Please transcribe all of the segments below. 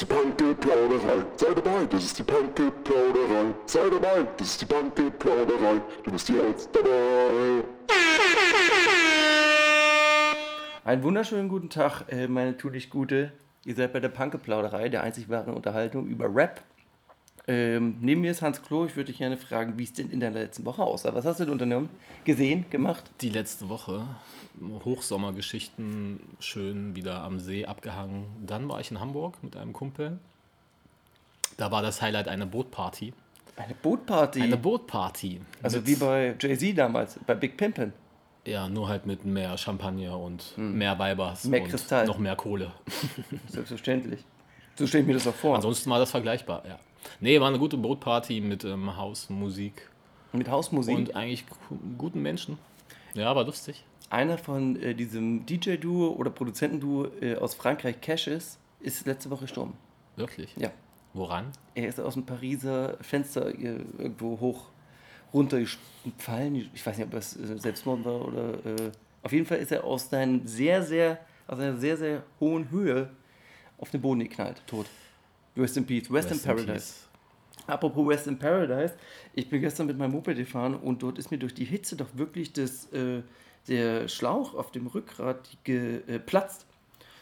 ist die Panke-Plauderei. Sei dabei, das ist die Panke-Plauderei. Sei dabei, das ist die Panke-Plauderei. Du bist jetzt dabei. Einen wunderschönen guten Tag, äh, meine tulich Gute. Ihr seid bei der Panke-Plauderei, der einzig wahren Unterhaltung über Rap. Ähm, neben mir ist Hans Klo. Ich würde dich gerne fragen, wie es denn in der letzten Woche aussah. Was hast du denn unternommen? Gesehen, gemacht? Die letzte Woche. Hochsommergeschichten, schön wieder am See abgehangen. Dann war ich in Hamburg mit einem Kumpel. Da war das Highlight eine Bootparty. Eine Bootparty? Eine Bootparty. Also wie bei Jay-Z damals, bei Big Pimpin'. Ja, nur halt mit mehr Champagner und mehr Weibers Hm. Mehr und Kristall. noch mehr Kohle. Selbstverständlich. So stelle ich mir das auch vor. Ansonsten war das vergleichbar, ja. Nee, war eine gute Bootparty mit ähm, Hausmusik Mit Hausmusik. und eigentlich gu- guten Menschen. Ja, war lustig. Einer von äh, diesem DJ-Duo oder Produzentenduo äh, aus Frankreich, Cashes, ist letzte Woche gestorben. Wirklich. Ja. Woran? Er ist aus dem Pariser Fenster äh, irgendwo hoch runtergefallen. Ich weiß nicht, ob es äh, Selbstmord war oder. Äh, auf jeden Fall ist er aus, sehr, sehr, aus einer sehr, sehr hohen Höhe auf den Boden geknallt. Tot. Rest in Peace. Rest, in Rest in Paradise. peace. Apropos West in Paradise, ich bin gestern mit meinem Moped gefahren und dort ist mir durch die Hitze doch wirklich das, äh, der Schlauch auf dem Rückgrat geplatzt.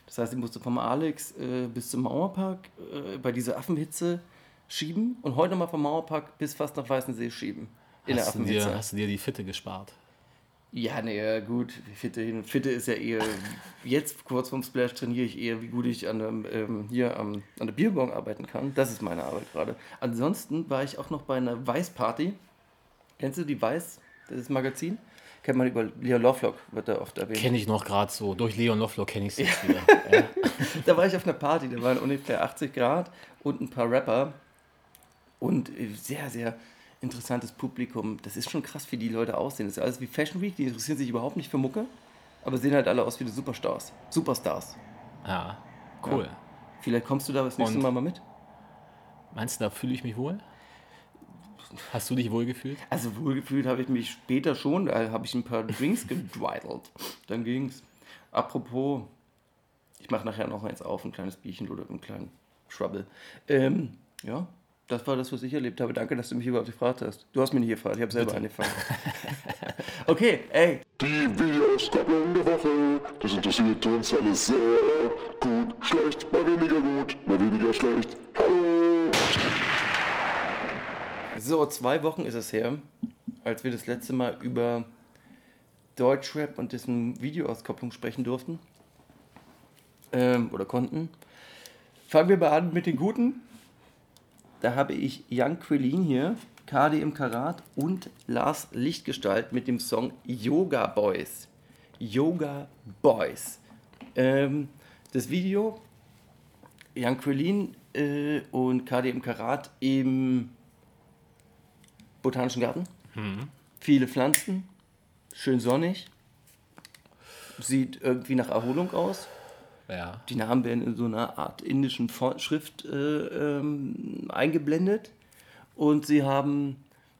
Das heißt, ich musste vom Alex äh, bis zum Mauerpark äh, bei dieser Affenhitze schieben und heute nochmal vom Mauerpark bis fast nach Weißensee schieben. In der Hast du, dir, hast du dir die Fitte gespart? Ja, nee, gut. Fitte hin. Fitte ist ja eher. Jetzt kurz vorm Splash trainiere ich eher, wie gut ich an, dem, ähm, hier am, an der Bierbong arbeiten kann. Das ist meine Arbeit gerade. Ansonsten war ich auch noch bei einer Weiß-Party. Kennst du die Weiß, das Magazin? Kennt man über Leo Lovelock, wird da oft erwähnt. Kenne ich noch gerade so. Durch Leon Lovelock kenne ich es jetzt wieder. Ja. da war ich auf einer Party, da waren ungefähr 80 Grad und ein paar Rapper und äh, sehr, sehr interessantes Publikum. Das ist schon krass, wie die Leute aussehen. Das ist alles wie Fashion Week, die interessieren sich überhaupt nicht für Mucke, aber sehen halt alle aus wie die Superstars. Superstars. ja, cool. Ja. Vielleicht kommst du da das nächste Und? Mal mal mit. Meinst du, da fühle ich mich wohl? Hast du dich wohl gefühlt? Also wohlgefühlt habe ich mich später schon, da habe ich ein paar Drinks gedweidelt. Dann ging's. Apropos, ich mache nachher noch eins auf, ein kleines Bierchen oder einen kleinen Schwabbel. Ähm, ja, das war das, was ich erlebt habe. Danke, dass du mich überhaupt gefragt hast. Du hast mich nicht gefragt, ich habe selber angefangen. okay, ey, Die Videoskopplung der Woche. Das interessiert uns alles sehr. Gut, schlecht, mal weniger gut, mal weniger schlecht. Hallo. So, zwei Wochen ist es her, als wir das letzte Mal über Deutschrap und dessen Videoauskopplung sprechen durften. Ähm, oder konnten. Fangen wir mal an mit den Guten. Da habe ich Young Quillin hier, KD im Karat und Lars Lichtgestalt mit dem Song Yoga Boys. Yoga Boys. Ähm, das Video, Young Quillin äh, und KD im Karat im Botanischen Garten. Viele Pflanzen, schön sonnig. Sieht irgendwie nach Erholung aus. Ja. Die Namen werden in so einer Art indischen Schrift äh, ähm, eingeblendet. Und sie haben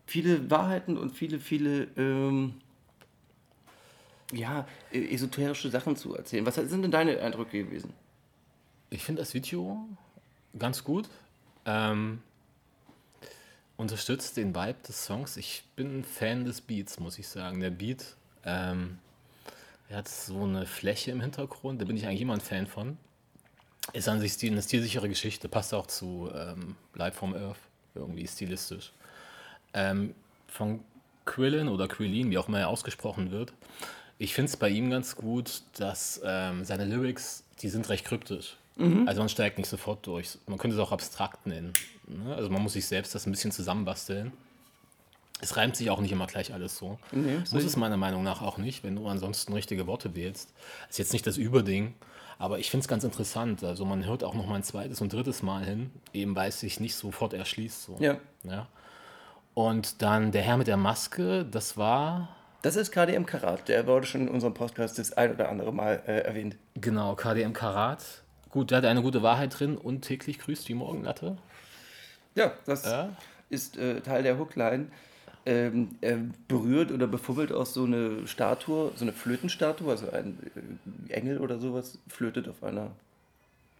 viele Wahrheiten und viele, viele ähm, ja, äh, esoterische Sachen zu erzählen. Was sind denn deine Eindrücke gewesen? Ich finde das Video ganz gut. Ähm, unterstützt den Vibe des Songs. Ich bin ein Fan des Beats, muss ich sagen. Der Beat, ähm, er hat so eine Fläche im Hintergrund, da bin ich eigentlich immer ein Fan von. Ist an sich stil, eine stilsichere Geschichte, passt auch zu ähm, Live from Earth, irgendwie stilistisch. Ähm, von Quillen oder Quillin, wie auch immer er ausgesprochen wird. Ich finde es bei ihm ganz gut, dass ähm, seine Lyrics, die sind recht kryptisch. Also man steigt nicht sofort durch. Man könnte es auch abstrakt nennen. Ne? Also man muss sich selbst das ein bisschen zusammenbasteln. Es reimt sich auch nicht immer gleich alles so. Nee, muss es meiner Meinung nach auch nicht, wenn du ansonsten richtige Worte wählst. Ist jetzt nicht das Überding, aber ich finde es ganz interessant. Also man hört auch noch mal ein zweites und drittes Mal hin, eben weil es sich nicht sofort erschließt. So. Ja. ja. Und dann der Herr mit der Maske, das war Das ist KDM Karat. Der wurde schon in unserem Podcast das ein oder andere Mal äh, erwähnt. genau KDM Karat. Gut, der hat eine gute Wahrheit drin und täglich grüßt die Morgenlatte. Ja, das Ja. ist äh, Teil der Hookline. Ähm, er berührt oder befummelt auch so eine Statue, so eine Flötenstatue, also ein äh, Engel oder sowas, flötet auf einer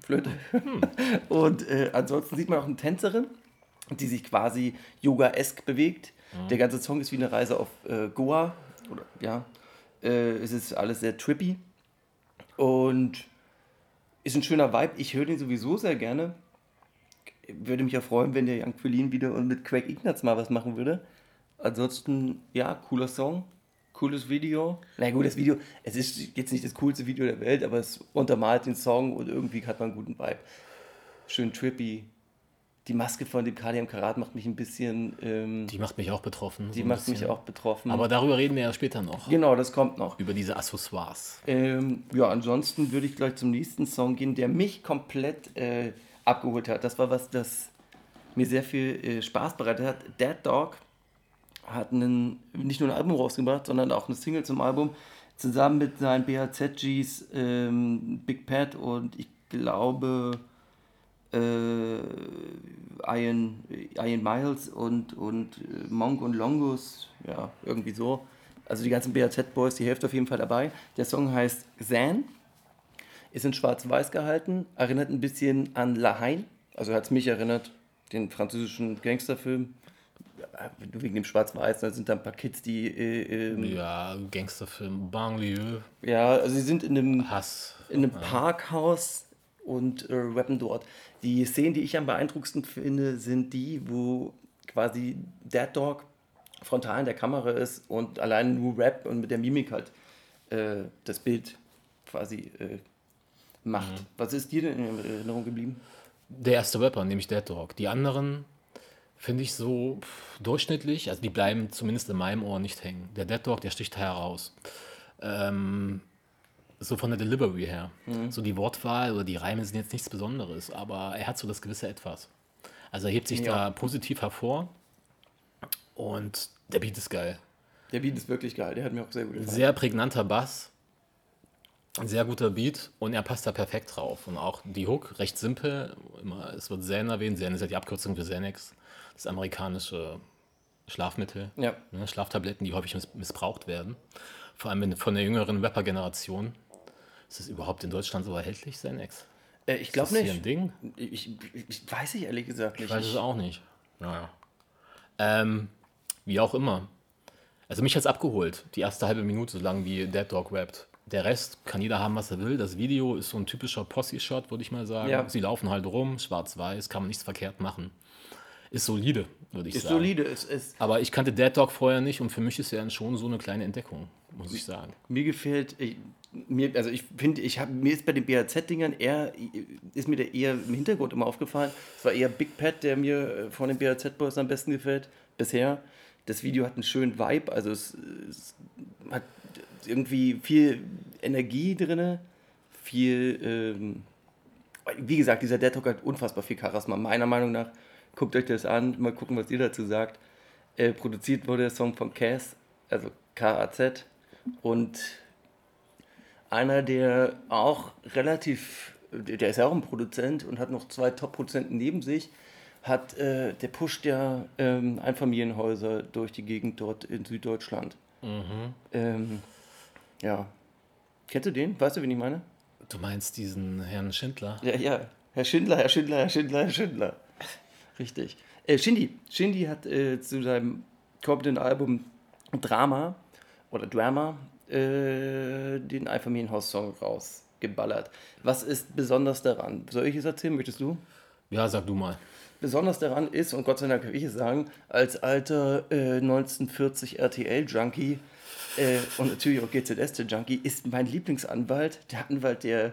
Flöte. Und äh, ansonsten sieht man auch eine Tänzerin, die sich quasi yoga-esk bewegt. Der ganze Song ist wie eine Reise auf äh, Goa. Oder, ja, äh, es ist alles sehr trippy. Und ist ein schöner Vibe. Ich höre den sowieso sehr gerne. Würde mich ja freuen, wenn der Young Quillin wieder und mit Craig Ignatz mal was machen würde. Ansonsten, ja, cooler Song. Cooles Video. Na gut, das Video, es ist jetzt nicht das coolste Video der Welt, aber es untermalt den Song und irgendwie hat man einen guten Vibe. Schön trippy. Die Maske von dem KDM Karat macht mich ein bisschen. Ähm, Die macht mich auch betroffen. die so macht mich bisschen. auch betroffen. Aber darüber reden wir ja später noch. genau, das kommt noch. Über diese Accessoires. Ähm, ja, ansonsten würde ich gleich zum nächsten Song gehen, der mich komplett äh, abgeholt hat. Das war was, das mir sehr viel äh, Spaß bereitet hat. Dead Dog hat einen, nicht nur ein Album rausgebracht, sondern auch eine Single zum Album, zusammen mit seinen BHZ-Gs ähm, Big Pat und ich glaube äh, Ian, Ian Miles und, und äh, Monk und Longus, ja, irgendwie so. Also die ganzen BHZ-Boys, die Hälfte auf jeden Fall dabei. Der Song heißt Zan, ist in schwarz-weiß gehalten, erinnert ein bisschen an La Haine, also hat es mich erinnert, den französischen Gangsterfilm. Ja, Wegen dem Schwarz-Weiß, da sind da ein paar Kids, die. Äh, ähm, Ja, Gangsterfilm, Banlieue, ja, also sie sind in einem Hass. in einem Parkhaus und äh, rappen dort. Die Szenen, die ich am beeindruckendsten finde, sind die, wo quasi Dead Dog frontal in der Kamera ist und allein nur Rap und mit der Mimik halt äh, das Bild quasi äh, macht. Was ist dir denn in Erinnerung geblieben? Der erste Rapper, nämlich Dead Dog. Die anderen finde ich so pff, durchschnittlich, also die bleiben zumindest in meinem Ohr nicht hängen. Der Dead Dog, der sticht heraus. Ähm, so von der Delivery her. So die Wortwahl oder die Reime sind jetzt nichts Besonderes, aber er hat so das gewisse Etwas. Also er hebt sich Ja. da positiv hervor und der Beat ist geil. Der Beat ist wirklich geil, der hat mir auch sehr gut gefallen. Sehr prägnanter Bass, sehr guter Beat und er passt da perfekt drauf. Und auch die Hook, recht simpel. Immer, es wird Zen erwähnt. Zen ist ja die Abkürzung für Xanax, das amerikanische Schlafmittel. Ja. Ne, Schlaftabletten, die häufig miss missbraucht werden. Vor allem von der jüngeren Rapper-Generation. Ist das überhaupt in Deutschland so erhältlich, Xanax? Äh, ich glaube Ist das hier nicht. ein Ding? Ich, ich, ich weiß ich ehrlich gesagt nicht. Ich weiß es auch nicht. Naja. Ähm, wie auch immer. Also mich hat es abgeholt, die erste halbe Minute, so lang wie Dead Dog rappt. Der Rest kann jeder haben, was er will. Das Video ist so ein typischer Posse-Shot, würde ich mal sagen. Ja. Sie laufen halt rum, schwarz-weiß, kann man nichts verkehrt machen. Ist solide, würde ich ist sagen. solide. Ist, Aber ich kannte Dead Dog vorher nicht und für mich ist er schon so eine kleine Entdeckung, muss ich sagen. Mir gefällt, ich, mir, also ich finde, ich hab, mir ist bei den BAZ-Dingern eher, ist mir der eher im Hintergrund immer aufgefallen. Es war eher Big Pat, der mir äh, von den BAZ-Boys am besten gefällt, bisher. Das Video hat einen schönen Vibe, also es, es hat irgendwie viel Energie drin, viel, ähm, wie gesagt, dieser Dead Talk hat unfassbar viel Charisma, meiner Meinung nach. Guckt euch das an, mal gucken, was ihr dazu sagt. Äh, produziert wurde der Song von Cass, also K-A-Z. Und einer, der auch relativ, der ist ja auch ein Produzent und hat noch zwei Top-Produzenten neben sich, hat, äh, der pusht ja ähm, Einfamilienhäuser durch die Gegend dort in Süddeutschland. Ähm, ja. Kennst du den? Weißt du, wen ich meine? Du meinst diesen Herrn Schindler? Ja, ja. Herr Schindler, Herr Schindler, Herr Schindler, Herr Schindler. Richtig. Äh, Shindy. Shindy hat äh, zu seinem kommenden Album Drama oder Drama äh, den Einfamilienhaus-Song rausgeballert. Was ist besonders daran? Soll ich es erzählen? Möchtest du? Ja, sag du mal. Besonders daran ist, und Gott sei Dank kann ich es sagen, als alter äh, 1940 RTL-Junkie äh, und natürlich auch GZST-Junkie, ist mein Lieblingsanwalt, der Anwalt der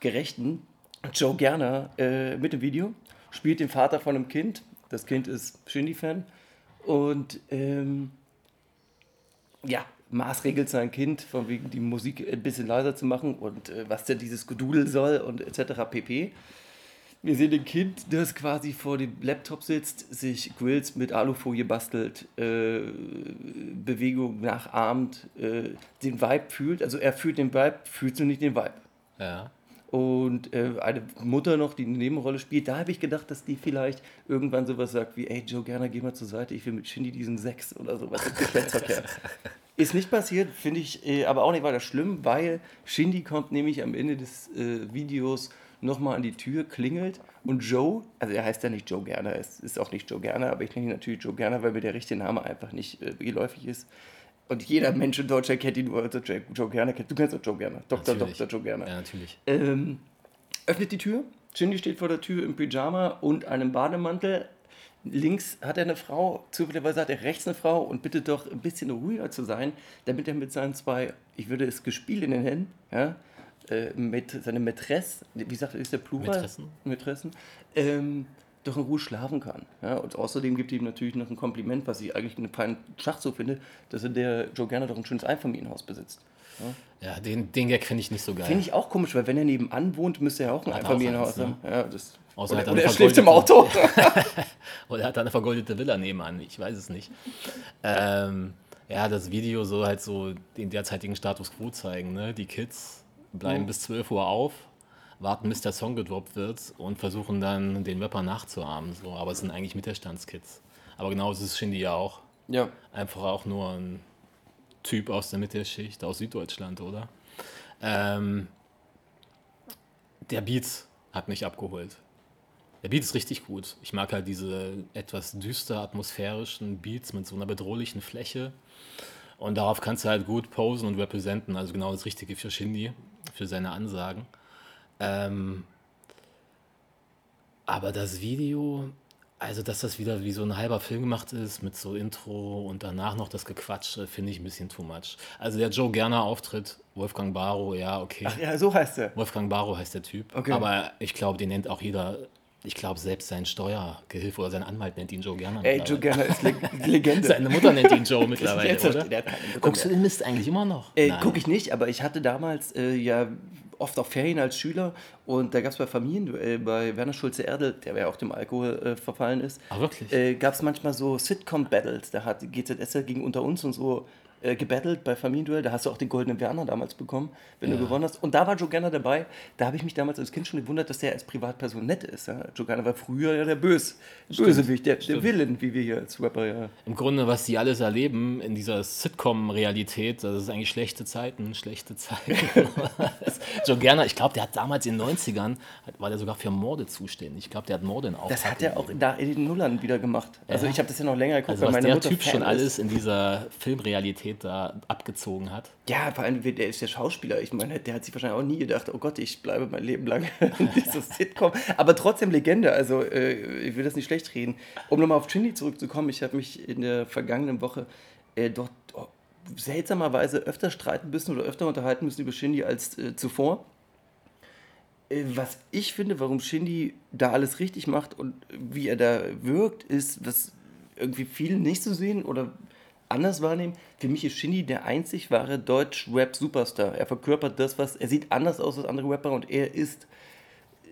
Gerechten, Joe Gerner, äh, mit dem Video, spielt den Vater von einem Kind. Das Kind ist Shindy-Fan. Und ähm, ja, maßregelt sein Kind, von wegen die Musik ein bisschen leiser zu machen und äh, was denn dieses Gedudel soll und etc. pp. Wir sehen ein Kind, das quasi vor dem Laptop sitzt, sich Grills mit Alufolie bastelt, äh, Bewegung nachahmt, äh, den Vibe fühlt. Also er fühlt den Vibe, fühlst du nicht den Vibe. Ja. Und äh, eine Mutter noch, die eine Nebenrolle spielt, da habe ich gedacht, dass die vielleicht irgendwann sowas sagt wie, ey Joe, gerne geh mal zur Seite, ich will mit Shindy diesen Sex oder sowas im Geschlechtsverkehr. Ist nicht passiert, finde ich äh, aber auch nicht weiter schlimm, weil Shindy kommt nämlich am Ende des äh, Videos nochmal an die Tür, klingelt und Joe, also er heißt ja nicht Joe Gerner, es ist auch nicht Joe Gerner, aber ich nenne ihn natürlich Joe Gerner, weil mir der richtige Name einfach nicht äh, geläufig ist. Und jeder Mensch in Deutschland kennt ihn nur unter Joe, Gerner. Du kennst auch Joe Gerner, Dr. Natürlich. Dr. Joe Gerner. Ja, natürlich. Ähm, öffnet die Tür. Shindy steht vor der Tür im Pyjama und einem Bademantel. Links hat er eine Frau, zufälligerweise hat er rechts eine Frau und bittet doch ein bisschen ruhiger zu sein, damit er mit seinen zwei, ich würde es gespielt in den Händen, ja, äh, mit seine Mätresse, wie sagt er, ist der Plural? Mätressen. Mätressen, ähm, doch in Ruhe schlafen kann. Ja, und außerdem gibt er ihm natürlich noch ein Kompliment, was ich eigentlich einen feinen Schachzug finde, dass er der Joe Gerner doch ein schönes Einfamilienhaus besitzt. Ja, den, den Gag finde ich nicht so geil. Finde ich auch komisch, weil wenn er nebenan wohnt, müsste er auch ein Hat er Einfamilienhaus haben. Ja, das, Außer oder er oder eine er schläft im Auto. Oder er hat da eine vergoldete Villa nebenan, ich weiß es nicht. Ähm, ja, das Video soll halt so den derzeitigen Status quo zeigen. Ne? Die Kids bleiben Mhm. bis 12 Uhr auf, warten, bis der Song gedroppt wird und versuchen dann den Rapper nachzuahmen. So. Aber es sind eigentlich Mittelstandskids. Aber genauso ist Shindy ja auch. ja. Einfach auch nur ein Typ aus der Mittelschicht, aus Süddeutschland, oder? Ähm, der Beat hat mich abgeholt. Der Beat ist richtig gut. Ich mag halt diese etwas düster atmosphärischen Beats mit so einer bedrohlichen Fläche. Und darauf kannst du halt gut posen und representen. Also genau das Richtige für Shindy, für seine Ansagen. Ähm, aber das Video, also dass das wieder wie so ein halber Film gemacht ist, mit so Intro und danach noch das Gequatsche, finde ich ein bisschen too much. Also der Joe Gerner Auftritt, Wolfgang Barrow, ja, okay. ja, so heißt er. Wolfgang Barrow heißt der Typ. Okay. Aber ich glaube, den nennt auch jeder, ich glaube, selbst sein Steuergehilfe oder sein Anwalt nennt ihn Joe Gerner. Ey, Joe Gerner ist Le Legende. Seine Mutter nennt ihn Joe mittlerweile, oder? Guckst du den Mist eigentlich immer noch? Äh. Gucke ich nicht, aber ich hatte damals äh, ja oft auf Ferien als Schüler und da gab es bei Familienduell bei Werner Schulze-Erdel, der ja auch dem Alkohol äh, verfallen ist, wirklich? äh, gab es manchmal so Sitcom-Battles. Da hat die GZS gegen Unter uns und so äh, gebattelt bei Familienduell. Da hast du auch den Goldenen Werner damals bekommen, wenn du gewonnen hast. Und da war Joe Gerner dabei. Da habe ich mich damals als Kind schon gewundert, dass der als Privatperson nett ist. Ja? Joe Gerner war früher ja der Bös, Bösewicht, der, der Villain, wie wir hier als Rapper ja. Im Grunde, was die alles erleben in dieser Sitcom-Realität, das ist eigentlich schlechte Zeiten, schlechte Zeiten. Joe Gerner, ich glaube, der hat damals in den 90ern, hat- war der sogar für Morde zuständig. Ich glaube, der hat Morde in Auftrag Das hat er auch in den Nullern wieder gemacht. Also Ja. ich habe das ja noch länger geguckt, Also weil was meine der Mutter Typ Fan schon ist. alles in dieser Filmrealität da abgezogen hat. Ja, vor allem, der ist ja Schauspieler. Ich meine, der hat sich wahrscheinlich auch nie gedacht, oh Gott, ich bleibe mein Leben lang in dieser Sitcom. Aber trotzdem Legende. Also äh, ich will das nicht schlecht reden. Um nochmal auf Shindy zurückzukommen, ich habe mich in der vergangenen Woche äh, dort oh, seltsamerweise öfter streiten müssen oder öfter unterhalten müssen über Shindy als äh, zuvor. Äh, Was ich finde, warum Shindy da alles richtig macht und wie er da wirkt, ist, was irgendwie viele nicht so sehen oder anders wahrnehmen. Für mich ist Shindy der einzig wahre Deutsch-Rap-Superstar. Er verkörpert das, was er sieht anders aus als andere Rapper und er ist äh,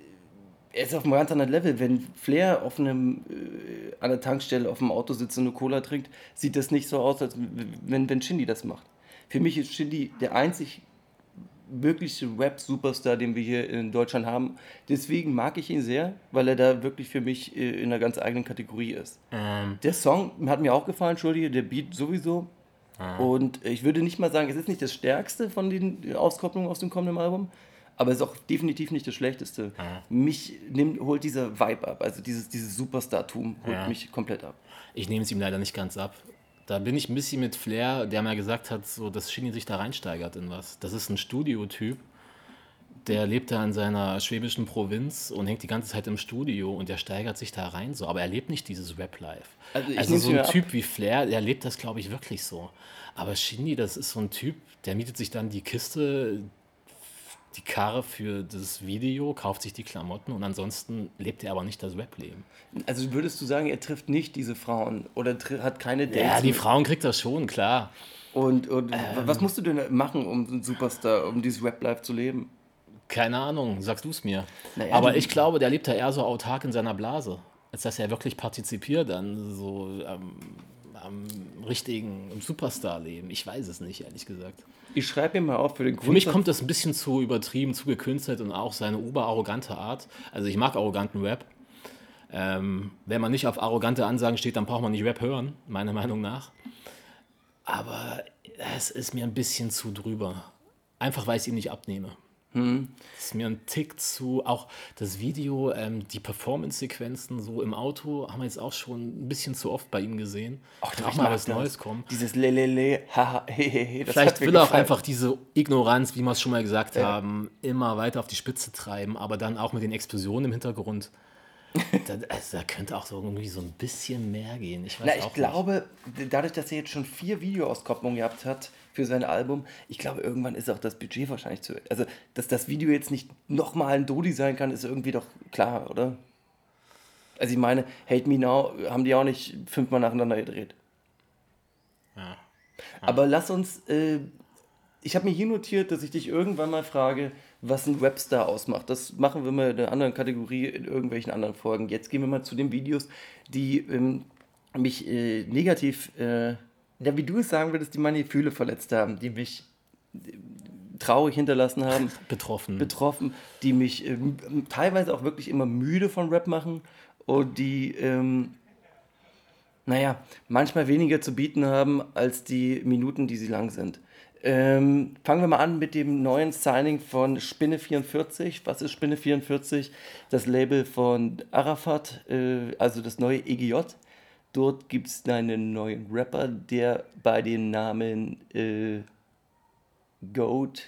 er ist auf einem ganz anderen Level. Wenn Flair auf einem, äh, an der Tankstelle auf dem Auto sitzt und eine Cola trinkt, sieht das nicht so aus, als wenn, wenn Shindy das macht. Für mich ist Shindy der einzig wirkliche Rap-Superstar, den wir hier in Deutschland haben. Deswegen mag ich ihn sehr, weil er da wirklich für mich äh, in einer ganz eigenen Kategorie ist. Ähm, Der Song hat mir auch gefallen, Entschuldige, der Beat sowieso. Und ich würde nicht mal sagen, es ist nicht das stärkste von den Auskopplungen aus dem kommenden Album, aber es ist auch definitiv nicht das schlechteste. Mich nimmt, holt dieser Vibe ab, also dieses, dieses Superstar-Tum holt Ja. mich komplett ab. ich nehme es ihm leider nicht ganz ab. Da bin ich ein bisschen mit Flair, der mal gesagt hat, so, dass Shinny sich da reinsteigert in was. Das ist ein Studiotyp, der lebt da in seiner schwäbischen Provinz und hängt die ganze Zeit im Studio und der steigert sich da rein so. Aber er lebt nicht dieses Rap-Life. Also Also, so ein ab. Typ wie Flair, der lebt das, glaube ich, wirklich so. Aber Shindy, das ist so ein Typ, der mietet sich dann die Kiste, die Karre für das Video, kauft sich die Klamotten und ansonsten lebt er aber nicht das Rap-Leben. Also würdest du sagen, er trifft nicht diese Frauen oder hat keine Dates? Ja, die mit- Frauen kriegt das schon, klar. Und, und was musst du denn machen, um ein Superstar, um dieses Rap-Life zu leben? Keine Ahnung, sagst du es mir. Naja, Aber ich glaube, der lebt da eher so autark in seiner Blase, als dass er wirklich partizipiert an so am, am richtigen Superstar-Leben. Ich weiß es nicht, ehrlich gesagt. Ich schreibe mir mal auf für den Für mich kommt das ein bisschen zu übertrieben, zu gekünstelt und auch seine oberarrogante Art. Also ich mag arroganten Rap. Ähm, wenn man nicht auf arrogante Ansagen steht, dann braucht man nicht Rap hören, meiner Meinung nach. Aber es ist mir ein bisschen zu drüber. Einfach weil ich es ihm nicht abnehme. Das ist mir ein Tick zu. Auch das Video, ähm, die Performance-Sequenzen so im Auto haben wir jetzt auch schon ein bisschen zu oft bei ihm gesehen. Ach, Kann auch mal was Neues kommen. Dieses Lelele, haha, hehehe. Vielleicht will er auch einfach diese Ignoranz, wie wir es schon mal gesagt haben, immer weiter auf die Spitze treiben, aber dann auch mit den Explosionen im Hintergrund. da, also, da könnte auch so irgendwie so ein bisschen mehr gehen. Ich weiß Na, ich glaube, dadurch, dass er jetzt schon vier Videoauskopplungen gehabt hat für sein Album, ich glaube, irgendwann ist auch das Budget wahrscheinlich zu. Also, dass das Video jetzt nicht nochmal ein Dodi sein kann, ist irgendwie doch klar, oder? Also, ich meine, Hate Me Now haben die auch nicht fünfmal nacheinander gedreht. Ja. Aber lass uns. Äh, ich habe mir hier notiert, dass ich dich irgendwann mal frage, was ein Webstar ausmacht. Das machen wir mal in einer anderen Kategorie in irgendwelchen anderen Folgen. Jetzt gehen wir mal zu den Videos, die ähm, mich äh, negativ, äh, ja, wie du es sagen würdest, die meine Gefühle verletzt haben, die mich äh, traurig hinterlassen haben Betroffen. betroffen, die mich ähm, teilweise auch wirklich immer müde von Rap machen und die, ähm, naja, manchmal weniger zu bieten haben als die Minuten, die sie lang sind. Ähm, fangen wir mal an mit dem neuen Signing von Spinne44. Was ist Spinne44? Das Label von Arafat, äh, also das neue EGJ. Dort gibt es einen neuen Rapper, der bei dem Namen äh, Goat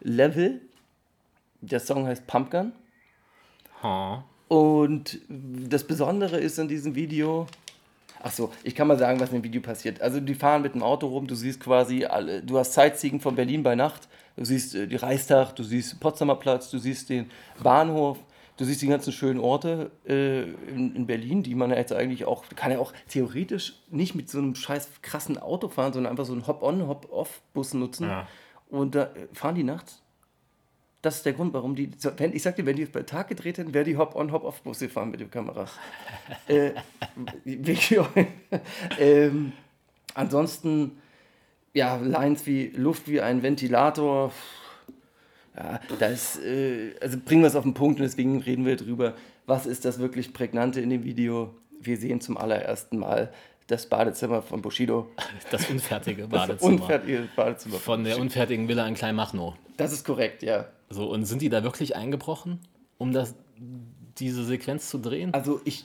Level. Der Song heißt Pumpgun. Ha. Und das Besondere ist an diesem Video. Ach so, ich kann mal sagen, was in dem Video passiert. Also die fahren mit dem Auto rum, du siehst quasi alle, du hast Sightseeing von Berlin bei Nacht, du siehst äh, die Reichstag, du siehst den Potsdamer Platz, du siehst den Bahnhof, du siehst die ganzen schönen Orte äh, in, in Berlin, die man ja jetzt eigentlich auch, kann ja auch theoretisch nicht mit so einem scheiß krassen Auto fahren, sondern einfach so einen Hop-on, Hop-off-Bus nutzen. Ja. Und da äh, fahren die nachts. Das ist der Grund, warum die. Wenn, ich sag dir, wenn die bei Tag gedreht hätten, wäre die Hop-on, Hop-off-Bus gefahren mit den Kameras. äh, ähm, ansonsten, ja, Lines wie Luft wie ein Ventilator. Ja, da ist, äh, also bringen wir es auf den Punkt und deswegen reden wir drüber, was ist das wirklich Prägnante in dem Video. Wir sehen zum allerersten Mal das Badezimmer von Bushido. Das unfertige Das Badezimmer. unfertige Badezimmer Von der unfertigen Villa in Kleinmachnow. Das ist korrekt, ja. So, und sind die da wirklich eingebrochen, um das, diese Sequenz zu drehen? Also ich,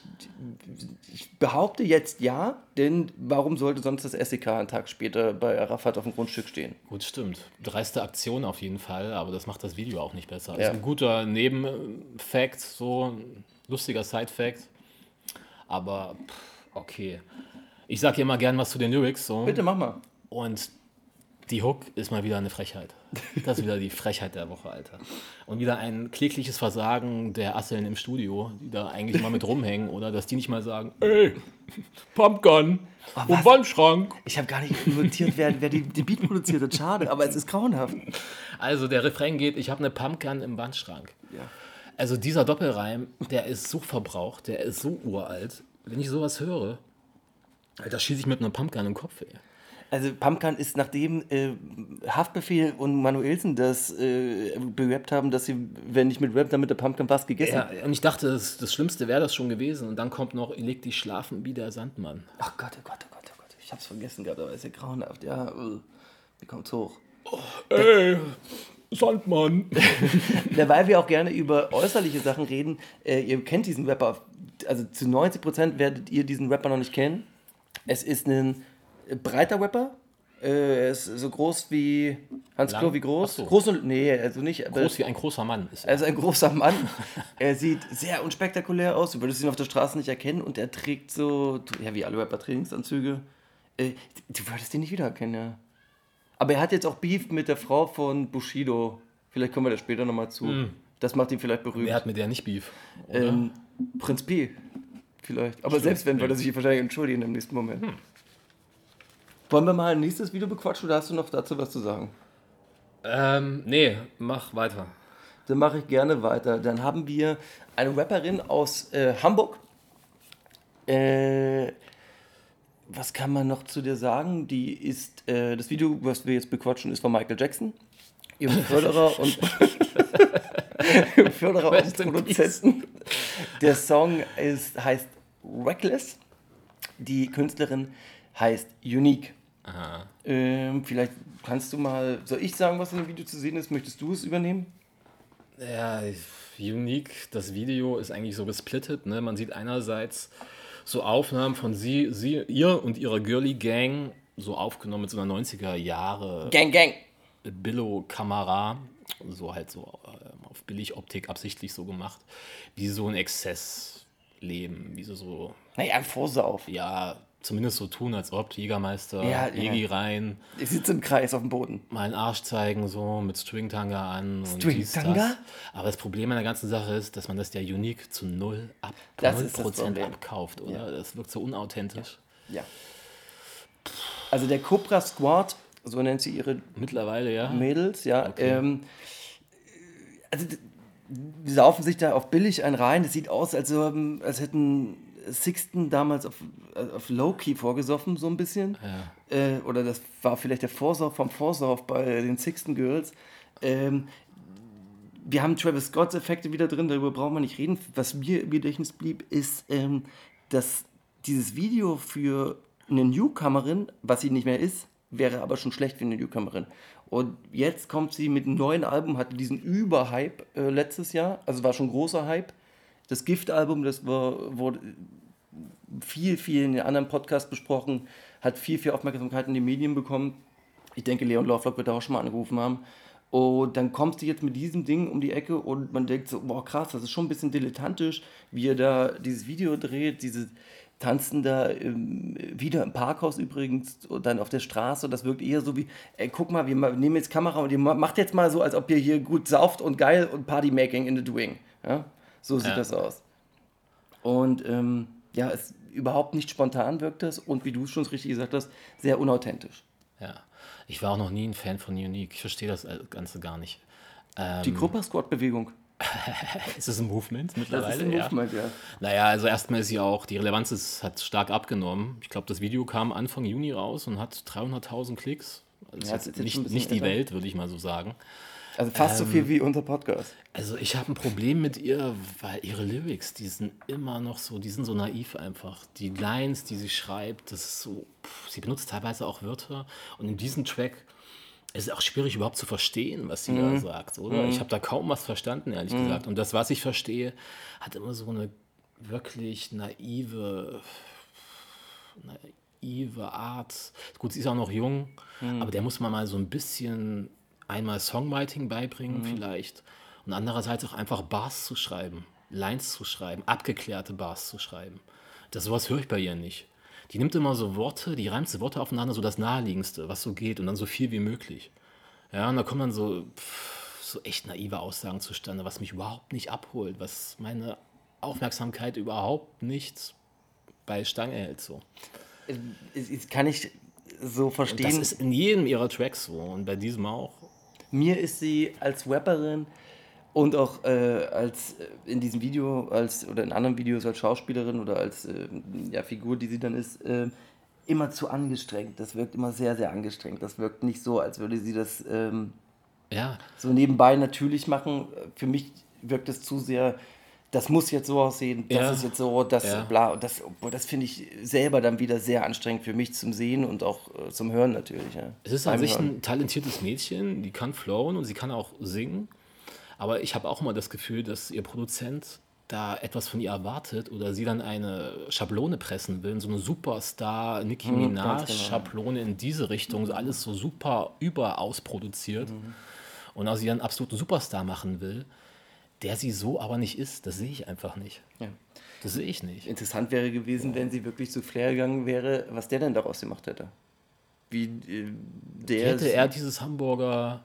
ich behaupte jetzt ja, denn warum sollte sonst das SEK einen Tag später bei Arafat auf dem Grundstück stehen? Gut, stimmt. Dreiste Aktion auf jeden Fall, aber das macht das Video auch nicht besser. Ja. Ist ein guter Nebenfact, so ein lustiger Side-Fact. Aber okay. Ich sag hier immer gern was zu den Lyrics. So. Bitte mach mal. Und die Hook ist mal wieder eine Frechheit. Das ist wieder die Frechheit der Woche, Alter. Und wieder ein klägliches Versagen der Asseln im Studio, die da eigentlich mal mit rumhängen oder dass die nicht mal sagen, ey, Pumpgun und Wandschrank. Ich habe gar nicht notiert, wer, wer die, den Beat produziert hat. Schade, aber es ist grauenhaft. Also der Refrain geht, ich habe eine Pumpgun im Wandschrank. Ja. Also dieser Doppelreim, der ist so verbraucht, der ist so uralt. Wenn ich sowas höre, da schieße ich mit einer Pumpgun im Kopf, ey. Also Pumpkin ist, nachdem äh, Haftbefehl und Manuelsen das äh, berappt haben, dass sie, wenn nicht mit Rap, dann mit der Pumpkin was gegessen. Ja, und ich dachte, das, das Schlimmste wäre das schon gewesen. Und dann kommt noch, legt die schlafen wie der Sandmann. Ach Gott, oh Gott, oh Gott, oh Gott. Ich hab's vergessen gerade, aber ist ja grauenhaft. Ja, uh, mir kommt's hoch. Ey, Sandmann. Ja, weil wir auch gerne über äußerliche Sachen reden. Äh, ihr kennt diesen Rapper, also zu 90% werdet ihr diesen Rapper noch nicht kennen. Es ist ein äh, breiter Rapper. Äh, er ist so groß wie Hans Lang? Klo, wie groß? So. Groß und, nee, also nicht. Groß wie ein großer Mann ist er. also ein großer Mann. er sieht sehr unspektakulär aus. Du würdest ihn auf der Straße nicht erkennen. Und er trägt so, ja, wie alle Rapper, Trainingsanzüge. Äh, du würdest ihn nicht wiedererkennen, ja. Aber er hat jetzt auch Beef mit der Frau von Bushido. Vielleicht kommen wir da später nochmal zu. Das macht ihn vielleicht berühmt. Wer hat mit der nicht Beef? Ähm, Prinz P. Vielleicht. Aber selbst wenn, würde er sich wahrscheinlich entschuldigen im nächsten Moment. Wollen wir mal ein nächstes Video bequatschen oder hast du noch dazu was zu sagen? Ähm, nee, mach weiter. Dann mache ich gerne weiter. Dann haben wir eine Rapperin aus äh, Hamburg. Äh, was kann man noch zu dir sagen? Die ist, äh, das Video, was wir jetzt bequatschen, ist von Michael Jackson, ihrem Förderer und Förderer und Produzenten. Der Song ist, heißt Reckless. Die Künstlerin heißt Unique. Ähm, vielleicht kannst du mal, soll ich sagen, was in dem Video zu sehen ist? Möchtest du es übernehmen? Ja, unique. Das Video ist eigentlich so gesplittet. Ne? Man sieht einerseits so Aufnahmen von sie, sie, ihr und ihrer Girly Gang, so aufgenommen mit so einer 90er Jahre Gang, Gang. Billo-Kamera, so halt so äh, auf Billigoptik absichtlich so gemacht, wie so ein Exzess leben, wie sie so, Naja, ein Vorsauf. ja, zumindest so tun, als ob Jägermeister, Ja, ja. Jägi rein, Ich sitze im Kreis auf dem Boden. mal einen Arsch zeigen, so mit Stringtanga an. Stringtanga? Aber das Problem an der ganzen Sache ist, dass man das ja unique zu null ab, Das 0% ist das Problem. abkauft, oder? Das wirkt so unauthentisch. Ja. Also der Cobra Squad, so nennt sie ihre Mittlerweile, ja. Mädels, ja. Ähm, also die saufen sich da auf billig einen rein. Das sieht aus, als, als hätten Sixten damals auf, äh, auf Low-Key vorgesoffen, so ein bisschen. Äh, oder das war vielleicht der Vorsauf vom Vorsauf bei den Sixten Girls. Ähm, wir haben Travis Scott's Effekte wieder drin, darüber brauchen wir nicht reden. Was mir im Gedächtnis blieb, ist, ähm, dass dieses Video für eine Newcomerin, was sie nicht mehr ist, wäre aber schon schlecht für eine Newcomerin. Und jetzt kommt sie mit einem neuen Album, hatte diesen Überhype äh, letztes Jahr, also war schon großer Hype. Das Gift-Album, das war, wurde viel, viel in den anderen Podcasts besprochen, hat viel, viel Aufmerksamkeit in den Medien bekommen. Ich denke, Leon Lovelock wird da auch schon mal angerufen haben. Und dann kommt sie jetzt mit diesem Ding um die Ecke und man denkt so, boah krass, das ist schon ein bisschen dilettantisch, wie er da dieses Video dreht, diese tanzen da ähm, wieder im Parkhaus übrigens und dann auf der Straße und das wirkt eher so wie, ey, guck mal, wir nehmen jetzt Kamera und ihr ma- macht jetzt mal so, als ob ihr hier gut sauft und geil und Party-Making in the doing. Ja? So sieht Ja. das aus. Und ähm, ja, es überhaupt nicht spontan wirkt das und wie du schon richtig gesagt hast, sehr unauthentisch. Ja. Ich war auch noch nie ein Fan von Unique. Ich verstehe das Ganze gar nicht. Ähm, Die Grupper Squad Bewegung. Ist es ein Movement Das mittlerweile? ist ein ja. Movement, ja. Naja, also erstmal ist ja auch, die Relevanz ist, hat stark abgenommen. Ich glaube, das Video kam Anfang Juni raus und hat 300.000 Klicks. Also Ja, das ist jetzt nicht, nicht die. Welt, würde ich mal so sagen. Also fast so Ähm, viel wie unser Podcast. Also ich habe ein Problem mit ihr, weil ihre Lyrics, die sind immer noch so, die sind so naiv einfach. Die Lines, die sie schreibt, das ist so, pff, sie benutzt teilweise auch Wörter. Und in diesem Track ist es auch schwierig überhaupt zu verstehen, was sie da sagt, oder? Ich habe da kaum was verstanden, ehrlich gesagt. Und das, was ich verstehe, hat immer so eine wirklich naive, naive Art. Gut, sie ist auch noch jung, aber der muss man mal so ein bisschen einmal Songwriting beibringen vielleicht und andererseits auch einfach Bars zu schreiben, Lines zu schreiben, abgeklärte Bars zu schreiben. Das sowas höre ich bei ihr nicht. Die nimmt immer so Worte, die reimt so Worte aufeinander, so das Naheliegendste, was so geht und dann so viel wie möglich. Ja, und da kommen dann so, pff, so echt naive Aussagen zustande, was mich überhaupt nicht abholt, was meine Aufmerksamkeit überhaupt nicht bei Stange hält. So. Das das kann ich so Und verstehen. das ist in jedem ihrer Tracks so und bei diesem auch. Mir ist sie als Rapperin und auch äh, als äh, in diesem Video als oder in anderen Videos als Schauspielerin oder als äh, ja, Figur, die sie dann ist, äh, immer zu angestrengt. Das wirkt immer sehr, sehr angestrengt. Das wirkt nicht so, als würde sie das ähm, Ja, so nebenbei natürlich machen. Für mich wirkt es zu sehr, das muss jetzt so aussehen, das Ja. ist jetzt so, das Ja. bla. Und das, das finde ich selber dann wieder sehr anstrengend für mich zum Sehen und auch äh, zum Hören natürlich. Ja. Es ist an sich ein talentiertes Mädchen, die kann flowen und sie kann auch singen. Aber ich habe auch immer das Gefühl, dass ihr Produzent da etwas von ihr erwartet oder sie dann eine Schablone pressen will, so eine Superstar Nicki Mhm, Minaj genau. Schablone in diese Richtung, so alles so super überaus produziert und aus ihr einen absoluten Superstar machen will, der sie so aber nicht ist. Das sehe ich einfach nicht. Ja. Das sehe ich nicht. Interessant wäre gewesen, wenn sie wirklich zu Flair gegangen wäre, was der denn daraus gemacht hätte. Wie äh, der. Hätte er dieses Hamburger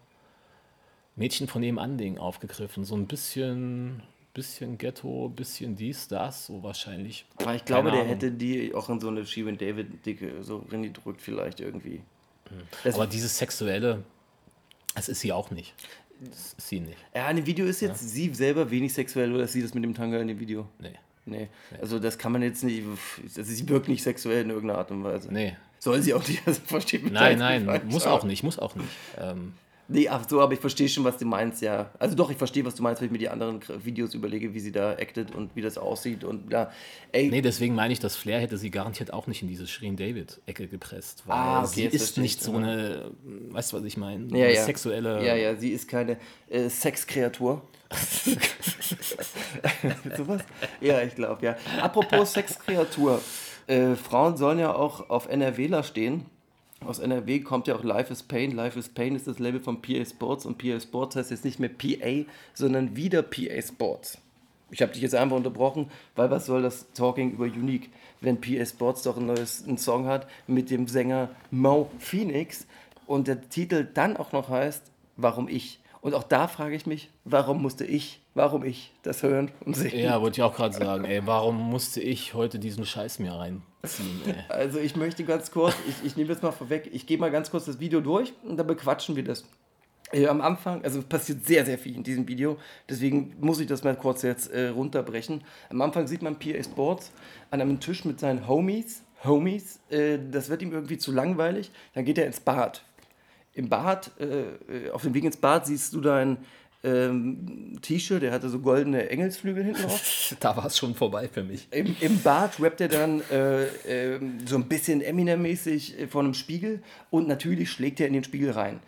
Mädchen von nebenan Ding aufgegriffen, so ein bisschen, bisschen Ghetto, bisschen dies, das, so wahrscheinlich. aber ich glaube, Keine der Ahnung. hätte die auch in so eine Shirin David-Dicke so reingedrückt, vielleicht irgendwie. Das, Aber dieses Sexuelle, das ist sie auch nicht. Sie nicht. ja, in dem Video ist jetzt sie selber wenig sexuell oder ist sie das mit dem Tanga in dem Video? Nee. Nee, also das kann man jetzt nicht, also sie wirkt nicht sexuell in irgendeiner Art und Weise. Nee. Soll sie auch nicht, also versteht mich Nein, nein, muss auch nicht, muss auch nicht. Ähm, Nee, ach so, aber ich verstehe schon, was du meinst, ja. Also doch, ich verstehe, was du meinst, wenn ich mir die anderen Videos überlege, wie sie da acted und wie das aussieht und ja. Ey, Nee, deswegen meine ich, dass Flair hätte sie garantiert auch nicht in diese Shirin David-Ecke gepresst. Weil Ah, okay, sie ist nicht ich, so eine, weißt du, was ich meine? Ja, eine ja. sexuelle. Ja, ja, sie ist keine äh, Sexkreatur. Sowas? Ja, ich glaube, ja. Apropos Sexkreatur. Äh, Frauen sollen ja auch auf NRWler stehen. Aus NRW kommt ja auch Life is Pain. Life is Pain ist das Label von PA Sports und PA Sports heißt jetzt nicht mehr PA, sondern wieder PA Sports. Ich habe dich jetzt einfach unterbrochen, weil was soll das Talking über Unique, wenn PA Sports doch ein neues einen Song hat mit dem Sänger Mo Phoenix und der Titel dann auch noch heißt Warum ich? Und auch da frage ich mich, warum musste ich, warum ich das hören und sehen? Ja, wollte ich auch gerade sagen, ey, warum musste ich heute diesen Scheiß mir reinziehen, ey? Also ich möchte ganz kurz, ich, ich nehme jetzt mal vorweg, ich gehe mal ganz kurz das Video durch und dann bequatschen wir das. Äh, am Anfang, also es passiert sehr, sehr viel in diesem Video, deswegen muss ich das mal kurz jetzt äh, runterbrechen. Am Anfang sieht man PA Sports an einem Tisch mit seinen Homies, Homies, äh, das wird ihm irgendwie zu langweilig, dann geht er ins Bad. Im Bad, äh, äh, auf dem Weg ins Bad siehst du dein ähm, T-Shirt, der hatte so goldene Engelsflügel hinten drauf. Da war es schon vorbei für mich. Im, Im Bad rappt er dann äh, ähm, so ein bisschen Eminem-mäßig äh, vor einem Spiegel und natürlich schlägt er in den Spiegel rein.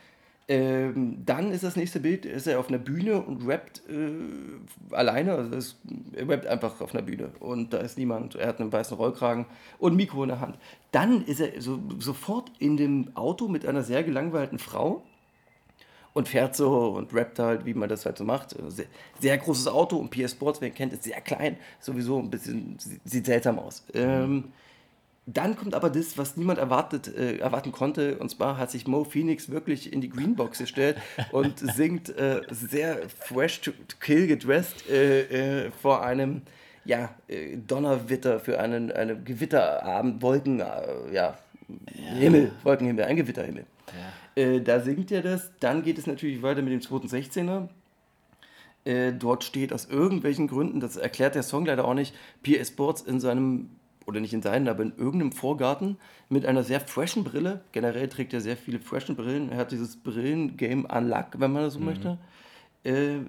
Ähm, dann ist das nächste Bild, ist er auf einer Bühne und rappt äh, alleine, also das, er rappt einfach auf einer Bühne und da ist niemand, er hat einen weißen Rollkragen und Mikro in der Hand. Dann ist er so, sofort in dem Auto mit einer sehr gelangweilten Frau und fährt so und rappt halt, wie man das halt so macht. Sehr, sehr großes Auto und PS Sports, wer kennt, ist sehr klein, sowieso ein bisschen, sie- sieht seltsam aus. Ähm, dann kommt aber das, was niemand erwartet, äh, erwarten konnte, und zwar hat sich Mo Phoenix wirklich in die Greenbox gestellt und singt äh, sehr fresh to to kill gedressed äh, äh, vor einem ja, äh, Donnerwitter für einen, einen Gewitterabend, Wolken, äh, ja, Himmel, Wolkenhimmel, ein Gewitterhimmel. Äh, da singt er das. Dann geht es natürlich weiter mit dem 216er. Äh, dort steht aus irgendwelchen Gründen, das erklärt der Song leider auch nicht, PS Sports in seinem, oder nicht in seinem, aber in irgendeinem Vorgarten mit einer sehr freshen Brille. Generell trägt er sehr viele freshen Brillen. Er hat dieses Brillen-Game Unlock, wenn man das so möchte. Äh,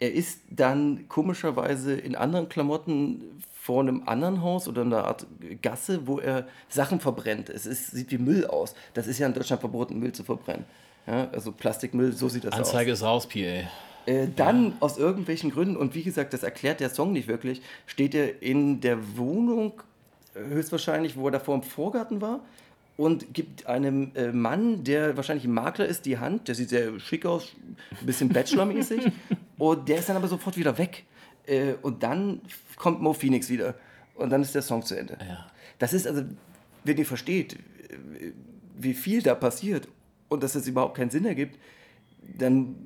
er ist dann komischerweise in anderen Klamotten vor einem anderen Haus oder einer Art Gasse, wo er Sachen verbrennt. Es ist, sieht wie Müll aus. Das ist ja in Deutschland verboten, Müll zu verbrennen. Ja, also Plastikmüll, so sieht das aus. Anzeige ist raus, PA. Äh, dann aus irgendwelchen Gründen, und wie gesagt, das erklärt der Song nicht wirklich, steht er in der Wohnung, höchstwahrscheinlich, wo er davor im Vorgarten war, und gibt einem äh, Mann, der wahrscheinlich ein Makler ist, die Hand. Der sieht sehr schick aus, ein bisschen Bachelor-mäßig. und der ist dann aber sofort wieder weg. Äh, und dann kommt Mo Phoenix wieder. Und dann ist der Song zu Ende. Ja. Das ist also, wenn ihr versteht, äh, wie viel da passiert und dass es überhaupt keinen Sinn ergibt, dann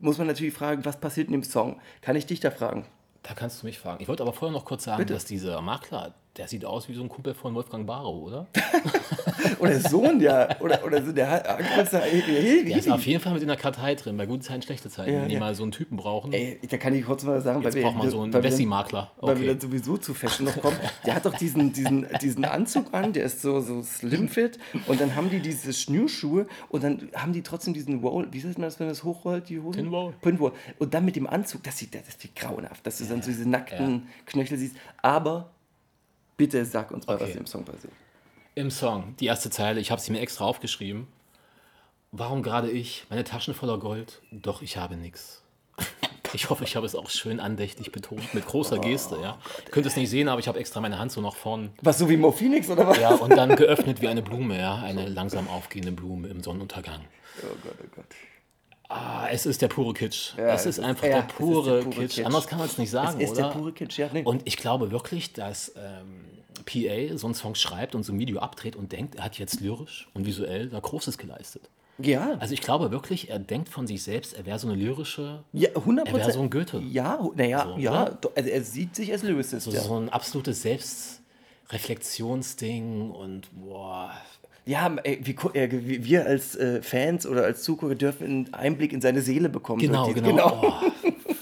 muss man natürlich fragen, was passiert in dem Song? Kann ich dich da fragen? Da kannst du mich fragen. Ich wollte aber vorher noch kurz sagen, Bitte. dass dieser Makler, der sieht aus wie so ein Kumpel von Wolfgang Barrow, oder? Oder Sohn, ja. Oder, oder so der Angriff Der ist auf jeden Fall mit in der Kartei drin, bei guten Zeiten, schlechte Zeiten, Ja, wenn die ja. mal so einen Typen brauchen. Ey, da kann ich kurz mal sagen, Jetzt weil wir, braucht man so einen Wessi-Makler. Weil wir dann sowieso zu Fashion noch kommen. Der hat doch diesen, diesen, diesen Anzug an, der ist so, so slim fit. Und dann haben die diese Schnürschuhe und dann haben die trotzdem diesen Roll. Wie sagt man das, wenn das hochrollt, die Hose? Pinroll. Pinroll. Und dann mit dem Anzug, das sieht, das sieht grauenhaft, dass du dann so diese nackten Knöchel siehst. Aber bitte sag uns mal, was Okay. im Song passiert. Im Song, die erste Zeile, ich habe sie mir extra aufgeschrieben. Warum gerade ich, meine Taschen voller Gold, doch ich habe nichts. Ich hoffe, ich habe es auch schön andächtig betont, mit großer Geste, ja. Ihr könnt es nicht sehen, aber ich habe extra meine Hand so nach vorn, Was, so wie Mo Phoenix oder was? ja, und dann geöffnet wie eine Blume, ja, eine langsam aufgehende Blume im Sonnenuntergang. Oh Gott, oh Gott. Ah, es ist der pure Kitsch. Ja, es ist einfach ja, der pure, der pure Kitsch. Kitsch. Anders kann man es nicht sagen, Es ist oder? der pure Kitsch, ja. Nee. Und ich glaube wirklich, dass ähm, PA so einen Song schreibt und so ein Video abdreht und denkt, er hat jetzt lyrisch und visuell da Großes geleistet. ja, Also ich glaube wirklich, er denkt von sich selbst, er wäre so eine lyrische, ja, 100 er wäre so ein Goethe. Ja, naja, So, ja. Also er sieht sich als Lyricist. So, ja. so ein absolutes Selbstreflexionsding und boah. Ja, ey, gu- äh, wir als äh, Fans oder als Zugucker dürfen einen Einblick in seine Seele bekommen. Genau, genau. die-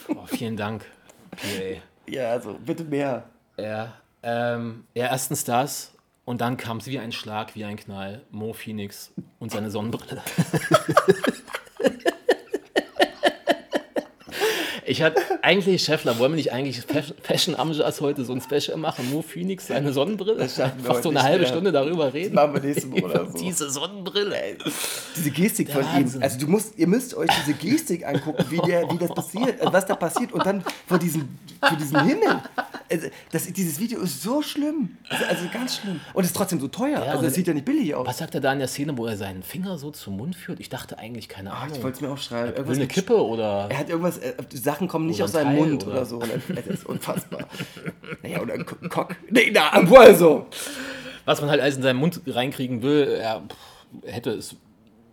Oh, oh, vielen Dank, PA. Ja, also bitte mehr. Ja, ähm, ja, erstens das und dann kam es wie ein Schlag, wie ein Knall, Mo Phoenix und seine Sonnenbrille. Ich hatte eigentlich, Scheffler, wollen wir nicht eigentlich Fashion- Amjas heute so ein Special machen? Mo Phoenix, seine Sonnenbrille? Das heute so eine halbe mehr. Stunde darüber reden. machen wir nächste Woche oder so. Diese Sonnenbrille, ey. Diese Gestik Der von Wahnsinn. ihm. Also du musst, ihr müsst euch diese Gestik angucken, wie, der, wie das passiert, also was da passiert und dann vor diesem, vor diesem Himmel. Also, das, dieses Video ist so schlimm. Also, also ganz schlimm. Und ist trotzdem so teuer. also und- es sieht ja nicht billig aus. Was sagt er da in der Szene, wo er seinen Finger so zum Mund führt? Ich dachte eigentlich, keine Ah, Ahnung. ich wollte es mir aufschreiben. Will Irgendwas eine Kippe oder. Er hat irgendwas, äh, die Sachen kommen nicht aus ein seinem Teil, Mund oder, oder? so. Das ist unfassbar. naja, oder ein Cock. Nee, na, also. Was man halt alles in seinen Mund reinkriegen will, er hätte es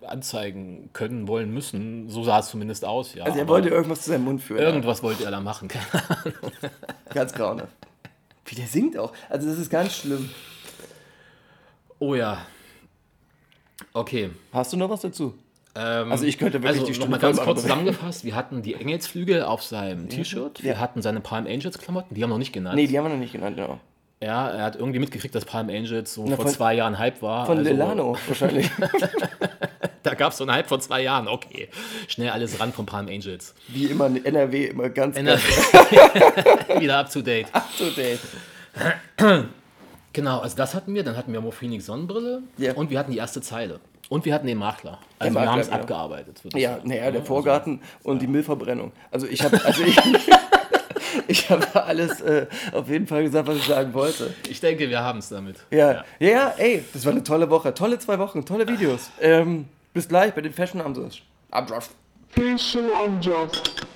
anzeigen können, wollen müssen. So sah es zumindest aus, ja. Also er wollte irgendwas zu seinem Mund führen. irgendwas wollte er da machen. keine Ahnung. Ganz grauenhaft. Wie der singt auch. Also das ist ganz schlimm. Oh ja. Okay. Hast du noch was dazu? Ähm, Also ich könnte wirklich also die Stunde mal ganz kurz zusammengefasst. Wir hatten die Engelsflügel auf seinem T-Shirt. Wir Ja. hatten seine Palm Angels Klamotten. Die haben wir noch nicht genannt. Nee, die haben wir noch nicht genannt, genau. Ja, er hat irgendwie mitgekriegt, dass Palm Angels so Na, vor von- zwei Jahren Hype war. Von Also, Delano wahrscheinlich. Da gab es so einen Hype vor zwei Jahren. Okay. Schnell alles ran von Palm Angels. Wie immer in NRW, immer ganz, NRW. ganz Wieder up to date. up to date. Genau, also das hatten wir. Dann hatten wir Mo Phoenix Sonnenbrille. Ja. Und wir hatten die erste Zeile. Und wir hatten den Makler. Also wir Makler, haben es genau. abgearbeitet. würde ich Ja, naja, der Vorgarten und die Müllverbrennung. Also ich habe also ich, ich habe alles äh, auf jeden Fall gesagt, was ich sagen wollte. Ich denke, wir haben es damit. Ja. ja, ja, ey, das war eine tolle Woche. Tolle zwei Wochen, tolle Videos. Ähm, bis gleich bei den Fashion Amsos. Abdraft. Fashion Unjust.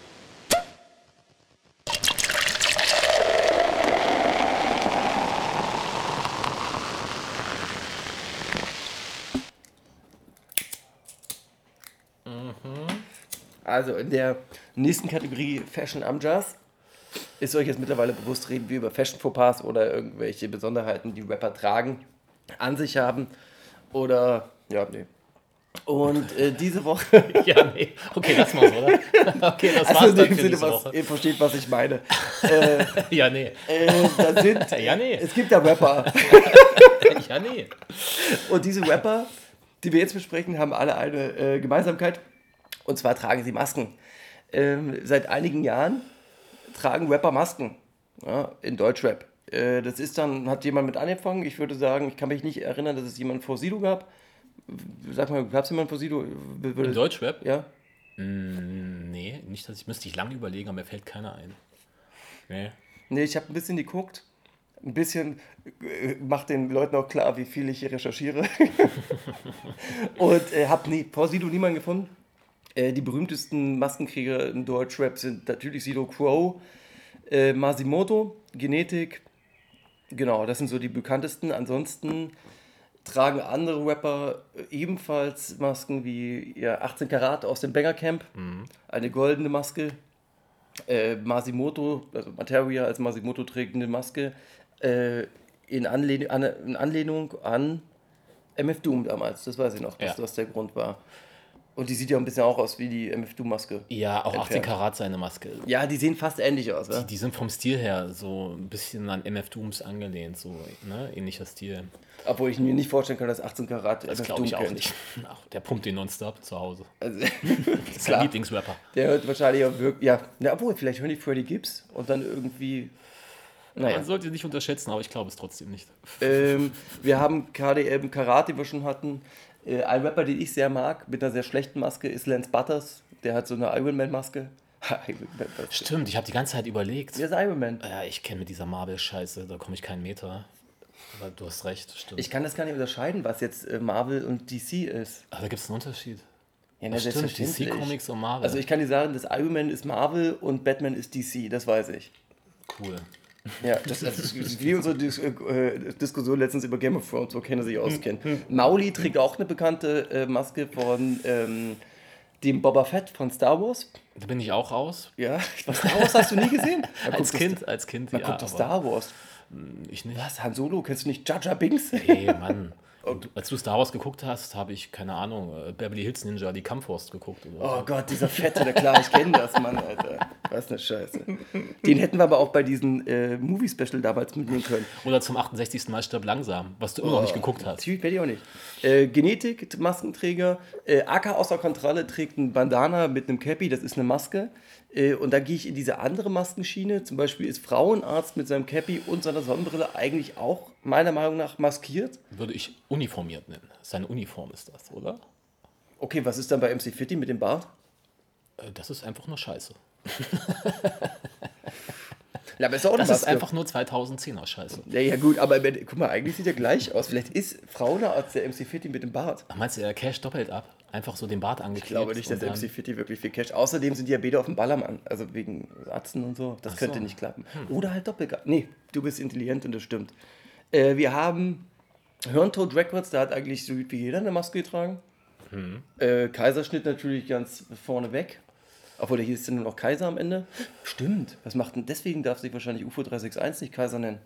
Also in der nächsten Kategorie Fashion Amjas ist euch jetzt mittlerweile bewusst, reden wir über Fashion Fauxpas oder irgendwelche Besonderheiten, die Rapper tragen, an sich haben oder ja, nee. Und äh, diese Woche, Ja, nee. Okay, lass mal's, oder? Okay, das also war's dann für Sinne, diese was, Woche. ihr versteht, was ich meine. Ja, nee. Äh, da sind, Ja, nee. es gibt ja Rapper Ja, nee. und diese Rapper, die wir jetzt besprechen, haben alle eine äh, Gemeinsamkeit und zwar tragen sie Masken. Ähm, seit einigen Jahren tragen Rapper Masken ja, in Deutschrap. Äh, das ist dann, hat jemand mit angefangen. Ich würde sagen, ich kann mich nicht erinnern, dass es jemand vor Sido gab. Sag mal, gab es jemanden vor Sido? In Deutschrap? Ja. Nee, nicht, dass ich müsste ich lange überlegen, aber mir fällt keiner ein. Nee. Nee, ich habe ein bisschen geguckt. Ein bisschen äh, macht den Leuten auch klar, wie viel ich hier recherchiere. und äh, habe nie, vor Sido niemanden gefunden. Äh, die berühmtesten Maskenkrieger in Deutschrap sind natürlich Sido Crow, äh, Masimoto, Genetik. Genau, das sind so die bekanntesten. Ansonsten tragen andere Rapper äh, ebenfalls Masken wie ja, 18 Karat aus dem Banger Camp. Eine goldene Maske äh, Masimoto, also Materia als Masimoto trägt eine Maske, äh, in, Anlehn an, in Anlehnung an MF Doom damals, das weiß ich noch, dass Ja. das der Grund war. Und die sieht ja ein bisschen auch aus wie die MF Doom Maske. Ja, auch 18 Entfernt. Karat seine Maske. Ja, die sehen fast ähnlich aus, ja? Die sind vom Stil her so ein bisschen an MF Dooms angelehnt, so ne? ähnlicher Stil. Obwohl ich mir nicht vorstellen kann, dass 18 Karat Das glaube ich auch kennt. nicht. Ach, der pumpt den nonstop zu Hause. Also, Das ist Klar. sein Lieblingsrapper. der hört wahrscheinlich auch wirklich, ja, na, obwohl, vielleicht hören die Freddie Gibbs und dann irgendwie, naja. Man sollte nicht unterschätzen, aber ich glaube es trotzdem nicht. Ähm, wir haben KDM Karat, die wir schon hatten. Äh, ein Rapper, den ich sehr mag, mit einer sehr schlechten Maske, ist Lance Butters. Der hat so eine Iron Man Maske. Stimmt, ich habe die ganze Zeit überlegt. Der ist Iron Man. Ja, ich kenne mit dieser Marvel-Scheiße, da komme ich keinen Meter. Aber du hast recht, stimmt. Ich kann das gar nicht unterscheiden, was jetzt äh, Marvel und DC ist. aber da gibt es einen Unterschied. Ja, Das stimmt, selbstverständlich. DC Comics und Marvel. Also ich kann dir sagen, dass Iron Man ist Marvel und Batman ist DC, das weiß ich. cool. Ja, das, das ist wie unsere Dis äh, Diskussion letztens über Game of Thrones, wo keiner sich auskennt. Mauli trägt auch eine bekannte äh, Maske von ähm, dem Boba Fett von Star Wars. Da bin ich auch raus. Ja, Star Wars hast du nie gesehen? Man Als Kind, als Kind, Man ja. guckt doch Star Wars. Ich nicht. Was, Han Solo? Kennst du nicht Jar Binks? Ey, Mann. Und als du Star Wars geguckt hast, habe ich, keine Ahnung, äh, Beverly Hills Ninja, die Kampfhorst geguckt. Oder Oh Gott, dieser Fette, na klar, ich kenne das, Mann, Alter. Was eine Scheiße. Den hätten wir aber auch bei diesem äh, Movie-Special damals mitnehmen können. Oder zum 68. Mal stirb langsam, was du immer noch nicht geguckt hast. Natürlich werde ich auch nicht. Äh, Genetik, Maskenträger. Äh, AK außer Kontrolle trägt ein Bandana mit einem Cappy, das ist eine Maske. Äh, und da gehe ich in diese andere Maskenschiene. Zum Beispiel ist Frauenarzt mit seinem Cappy und seiner Sonnenbrille eigentlich auch meiner Meinung nach maskiert. Würde ich uniformiert nennen. Seine Uniform ist das, oder? Okay, was ist dann bei MC Fitty mit dem Bart? Äh, Das ist einfach nur Scheiße. Ja, aber ist auch Das ist einfach nur 2010er Scheiße. Ja, ja, gut, aber guck mal, eigentlich sieht er gleich aus. Vielleicht ist Frauenarzt der MC Fitty mit dem Bart. Meinst du, er cash doppelt ab? Einfach so den Bart angeklebt? Ich glaube nicht, dass MC Fitty wirklich viel Cash. Außerdem sind die ja beide auf dem Ballermann. Also wegen Arzten und so. Das Ach könnte so. nicht klappen. Oder halt Doppelgard. Nee, du bist intelligent und das stimmt. Äh, wir haben Hirntod Records, da hat eigentlich so gut wie jeder eine Maske getragen. Äh, Kaiserschnitt natürlich ganz vorne weg. Obwohl der hieß ja nur noch Kaiser am Ende. Stimmt. Was macht denn? Deswegen darf sich wahrscheinlich UFO 361 nicht Kaiser nennen.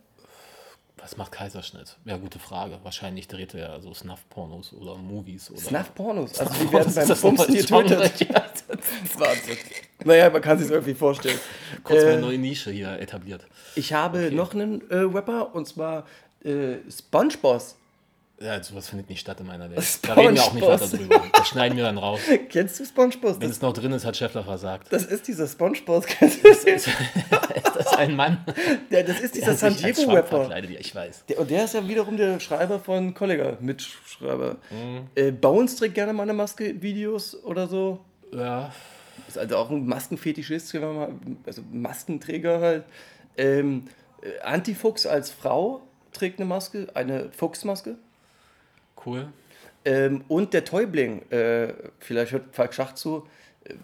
Was macht Kaiserschnitt? Ja, gute Frage. Wahrscheinlich dreht er so Snuff-Pornos oder Movies. Oder Snuff-Pornos. Also die werden Ist beim das Genre? getötet. Ja, Das ist Wahnsinn. Naja, man kann sich irgendwie vorstellen. Kurz mal Äh, eine neue Nische hier etabliert. Ich habe noch einen äh, Rapper und zwar äh, SpongeBoss. Ja, sowas findet nicht statt in meiner Welt. Da reden wir auch nicht weiter drüber. Das schneiden wir dann raus. Kennst du SpongeBoss? Wenn Das, es noch drin ist, hat Scheffler versagt. das ist dieser. Kennst du den? Ist das ein Mann? Ja, das ist dieser der San Diego Rapper. ich weiß. Der, und der ist ja wiederum der Schreiber von Kollega, Mitschreiber. Mhm. Äh, Bones trägt gerne mal eine Maske, Videos oder so. Ja, Ist also auch ein Maskenfetischist, wenn man mal, also Maskenträger halt. Ähm, äh, Antifuchs als Frau trägt eine Maske, eine Fuchsmaske. Cool. Ähm, und der Täubling, äh, vielleicht hört Falk Schacht zu, äh,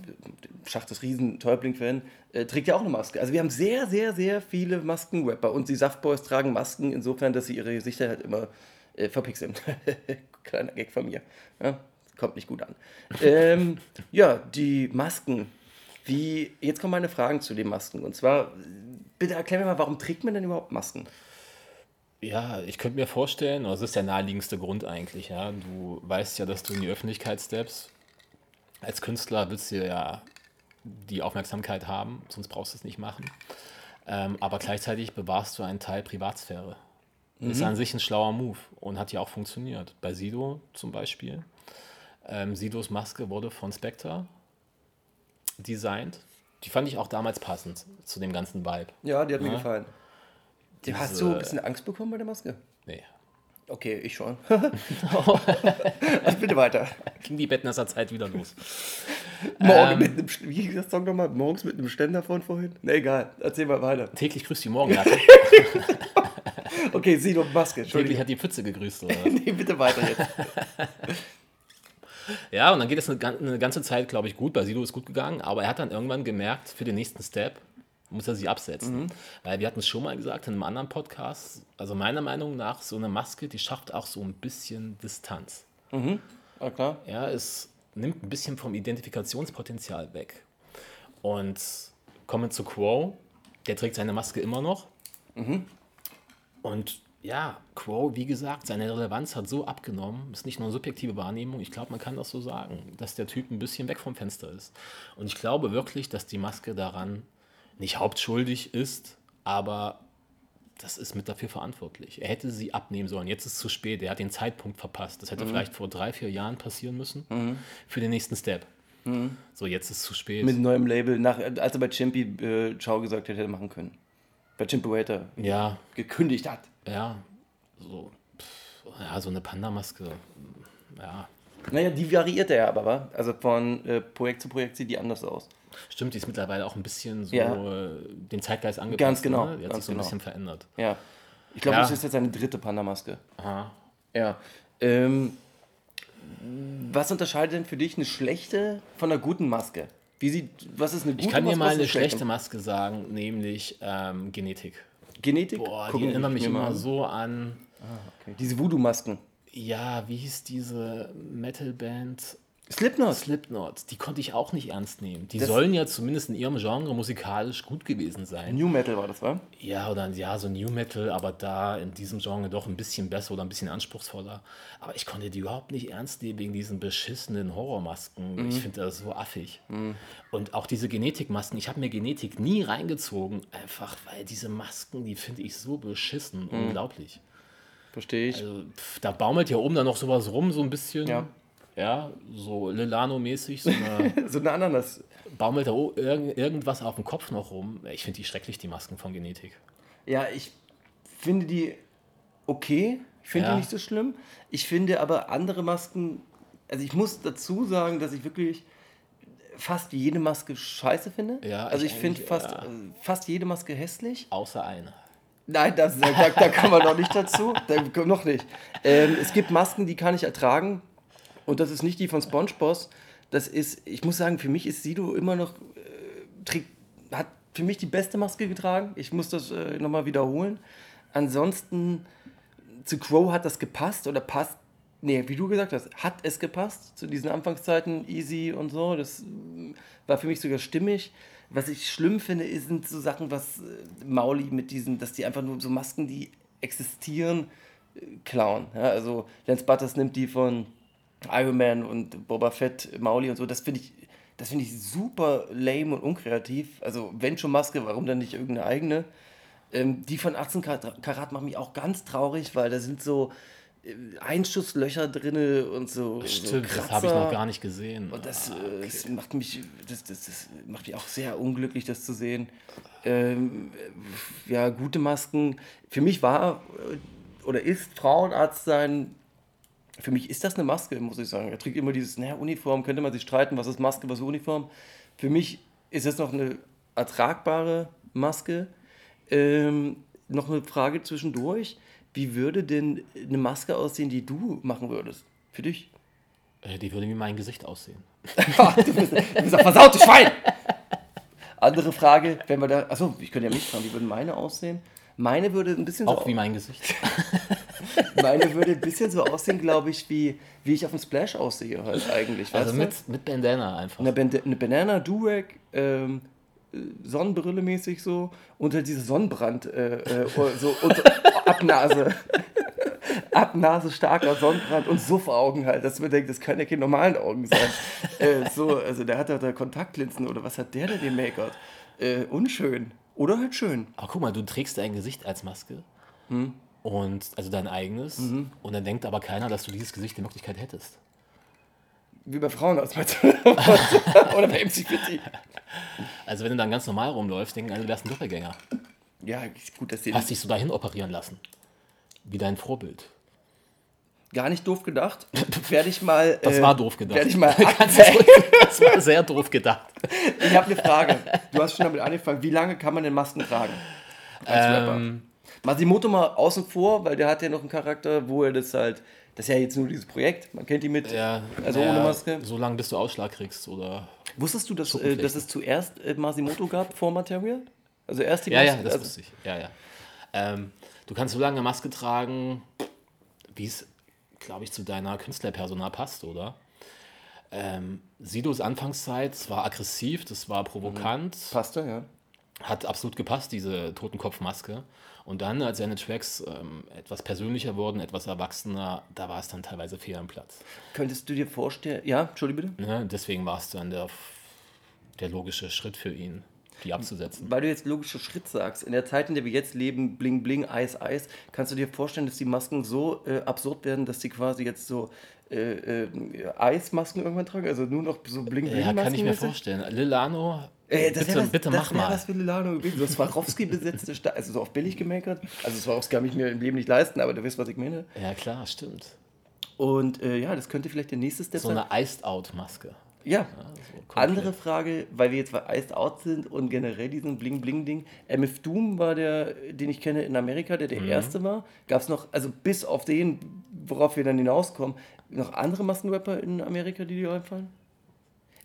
Schacht ist riesen Täubling-Fan, äh, trägt ja auch eine Maske. Also wir haben sehr, sehr, sehr viele Maskenrapper und die Saftboys tragen Masken insofern, dass sie ihre Gesichter halt immer äh, verpixeln. Kleiner Gag von mir. Ja, kommt nicht gut an. ähm, ja, die Masken. Wie, jetzt kommen meine Fragen zu den Masken. Und zwar, bitte erklär mir mal, warum trägt man denn überhaupt Masken? Ja, ich könnte mir vorstellen, das ist der naheliegendste Grund eigentlich, ja. Du weißt ja, dass du in die Öffentlichkeit steppst. Als Künstler willst du ja die Aufmerksamkeit haben, sonst brauchst du es nicht machen. Ähm, aber gleichzeitig bewahrst du einen Teil Privatsphäre. Ist an sich ein schlauer Move und hat ja auch funktioniert. Bei Sido zum Beispiel. Ähm, Sidos Maske wurde von Spectre designt. Die fand ich auch damals passend zu dem ganzen Vibe. Ja, die hat mir Ja. gefallen. Diese- Hast du ein bisschen Angst bekommen bei der Maske? Nee. Okay, ich schon. also bitte weiter. Ging die Bettnasser Zeit wieder los. Morgen Ähm. mit einem, wie hieß das Song nochmal? Morgens mit einem Ständer von vorhin? Ne, egal. Erzähl mal weiter. Täglich grüßt die Morgenlatte. Okay, Sido, Maske. Täglich hat die Pfütze gegrüßt. Oder? Nee, bitte weiter jetzt. ja, und dann geht es eine, gan- eine ganze Zeit, glaube ich, gut. Bei Sido ist gut gegangen, aber er hat dann irgendwann gemerkt, für den nächsten Step muss er sie absetzen. Weil wir hatten es schon mal gesagt in einem anderen Podcast, also meiner Meinung nach, so eine Maske, die schafft auch so ein bisschen Distanz. Ah, klar. Ja, es nimmt ein bisschen vom Identifikationspotenzial weg. Und kommen zu Quo, der trägt seine Maske immer noch. Und ja, Quo, wie gesagt, seine Relevanz hat so abgenommen, ist nicht nur eine subjektive Wahrnehmung, ich glaube, man kann das so sagen, dass der Typ ein bisschen weg vom Fenster ist. Und ich glaube wirklich, dass die Maske daran nicht hauptschuldig ist, aber das ist mit dafür verantwortlich. Er hätte sie abnehmen sollen. Jetzt ist es zu spät. Er hat den Zeitpunkt verpasst. Das hätte vielleicht vor drei, vier Jahren passieren müssen für den nächsten Step. So, jetzt ist es zu spät. Mit neuem Label, nach, als er bei Chimpy äh, Ciao gesagt hätte, hätte machen können. Bei Chimpy Waiter ja, gekündigt hat. ja, so, pff, ja, so eine Panda-Maske. Ja, Naja, die variiert er aber, wa? Also von äh, Projekt zu Projekt sieht die anders aus. Stimmt, die ist mittlerweile auch ein bisschen so Ja. äh, dem Zeitgeist angepasst. Ganz genau, Ne? Die hat sich so ein genau. bisschen verändert. Ja. Ich glaube, Ja. das ist jetzt seine dritte Panda-Maske. Aha. Ja. Ähm, was unterscheidet denn für dich eine schlechte von einer guten Maske? Wie sieht, was ist eine gute Ich kann dir Maske, mal was ist eine schlechte Maske sagen, nämlich ähm, Genetik. Genetik? Boah, Gucken die erinnern mich mal immer an. so an, Okay. Diese Voodoo-Masken. ja, wie hieß diese Metalband? Slipknot. Slipknot, die konnte ich auch nicht ernst nehmen. Die Das- sollen ja zumindest in ihrem Genre musikalisch gut gewesen sein. New Metal war das, wa? Ja, oder ja, so New Metal, aber da in diesem Genre doch ein bisschen besser oder ein bisschen anspruchsvoller. Aber ich konnte die überhaupt nicht ernst nehmen wegen diesen beschissenen Horrormasken. Ich finde das so affig. Und auch diese Genetikmasken, ich habe mir Genetik nie reingezogen, einfach weil diese Masken, die finde ich so beschissen, unglaublich. Verstehe ich. Also, pff, da baumelt ja oben dann noch sowas rum, so ein bisschen. Ja. Ja, so Lilano-mäßig, so eine so eine Ananas. baumelt da irgend, irgendwas auf dem Kopf noch rum. Ich finde die schrecklich, die Masken von Genetik. Ja, ich finde die okay. Ich finde Ja. die nicht so schlimm. Ich finde aber andere Masken, also ich muss dazu sagen, dass ich wirklich fast jede Maske scheiße finde. Ja, also ich ich finde fast, ja. äh, fast jede Maske hässlich. Außer eine. Nein, das, da, da kann man noch nicht dazu. Da, noch nicht. Ähm, es gibt Masken, die kann ich ertragen. Und das ist nicht die von SpongeBob. Das ist, ich muss sagen, für mich ist Sido immer noch, äh, hat für mich die beste Maske getragen. Ich muss das äh, nochmal wiederholen. Ansonsten, zu Crow hat das gepasst oder passt, nee, wie du gesagt hast, hat es gepasst zu diesen Anfangszeiten, easy und so. Das äh, war für mich sogar stimmig. Was ich schlimm finde, sind so Sachen, was äh, Mauli mit diesen, dass die einfach nur so Masken, die existieren, äh, klauen. Ja, also Lance Butters nimmt die von Iron Man und Boba Fett, Mauli und so. Das finde ich, das finde ich super lame und unkreativ. Also wenn schon Maske, warum dann nicht irgendeine eigene? Ähm, die von 18 Karat, machen mich auch ganz traurig, weil da sind so äh, Einschusslöcher drinne und so. Stimmt, so das habe ich noch gar nicht gesehen. Und das, Ah, äh, das macht mich, das, das, das macht mich auch sehr unglücklich, das zu sehen. Ähm, äh, ja, gute Masken. Für mich war äh, oder ist Frauenarzt sein. Für mich ist das eine Maske, muss ich sagen. Er trägt immer dieses, naja, Uniform, könnte man sich streiten, was ist Maske, was ist Uniform. Für mich ist das noch eine ertragbare Maske. Ähm, noch eine Frage zwischendurch. Wie würde denn eine Maske aussehen, die du machen würdest? Für dich? Äh, Die würde wie mein Gesicht aussehen. du bist, du bist ein versautes Schwein! Andere Frage, wenn wir da. Achso, ich könnte ja mich fragen, wie würden meine aussehen? Meine würde ein bisschen Auch so, wie mein Gesicht. meine würde ein bisschen so aussehen, glaube ich, wie, wie ich auf dem Splash aussehe halt eigentlich. Also mit, mit Bandana einfach. Eine, Band eine Banana, Durag, ähm, äh, Sonnenbrille mäßig so und halt diese Sonnenbrand, äh, äh, so und Abnase. Abnase, starker Sonnenbrand und Suffaugen halt, dass man denkt, das können ja keine normalen Augen sein. äh, so, also der hat da, Kontaktlinsen oder was hat der denn im Make-up? Äh, unschön. Oder halt schön. Aber guck mal, du trägst dein Gesicht als Maske. Hm. Und also dein eigenes. Mhm. Und dann denkt aber keiner, dass du dieses Gesicht in Wirklichkeit hättest. Wie bei Frauen aus Oder bei MC Fitty. Also wenn du dann ganz normal rumläufst, denken alle, du wärst ein Doppelgänger. Ja, ist gut, dass die Hast dich so dahin operieren lassen. Wie dein Vorbild. gar nicht doof gedacht. Werde ich mal. Das äh, war doof gedacht. Werde ich mal. Das war sehr doof gedacht. ich habe eine Frage. Du hast schon damit angefangen. Wie lange kann man denn Masken tragen? Als Rapper. Masimoto mal außen vor, weil der hat ja noch einen Charakter, wo er das halt. Das ist ja jetzt nur dieses Projekt. Man kennt die mit. ja, Also naja, ohne Maske. So lange, bis du Ausschlag kriegst. Oder Wusstest du, dass, äh, dass es zuerst äh, Masimoto gab vor Material? Also erst die Ja, ja, Maske- das also, wusste ich. Ja, ja. Ähm, du kannst so lange Maske tragen, wie es, glaube ich, zu deiner Künstlerpersona passt, oder? Ähm, Sidos Anfangszeit, es war aggressiv, das war provokant, Passte, ja. Hat absolut gepasst, diese Totenkopfmaske. Und dann, als seine Tracks ähm, etwas persönlicher wurden, etwas erwachsener, da war es dann teilweise fehl am Platz. Könntest du dir vorstellen. Ja, Entschuldige bitte. Ne? Deswegen war es dann der, der logische Schritt für ihn, die abzusetzen. Weil du jetzt logischer Schritt sagst, in der Zeit, in der wir jetzt leben, bling bling, Eis, Eis, kannst du dir vorstellen, dass die Masken so äh, absurd werden, dass sie quasi jetzt so äh, äh, Eismasken irgendwann tragen? Also nur noch so bling bling Ja, kann ich mir vorstellen. Lilano, Ey, das bitte, was, bitte das mach mal. was für Lilano gewesen. So Swarovski besetzte Stadt, also so auf billig gemakert. Also Swarovski kann ich mir im Leben nicht leisten, aber du weißt, was ich meine. Ja, klar, stimmt. Und äh, ja, das könnte vielleicht der nächste Step So sein. eine Iced-Out-Maske. Ja. komplett. Andere Frage, weil wir jetzt bei Iced Out sind und generell diesen Bling-Bling-Ding. MF Doom war der, den ich kenne in Amerika, der der Mhm. erste war. Gab es noch, also bis auf den, worauf wir dann hinauskommen, noch andere Maskenrapper in Amerika, die dir einfallen?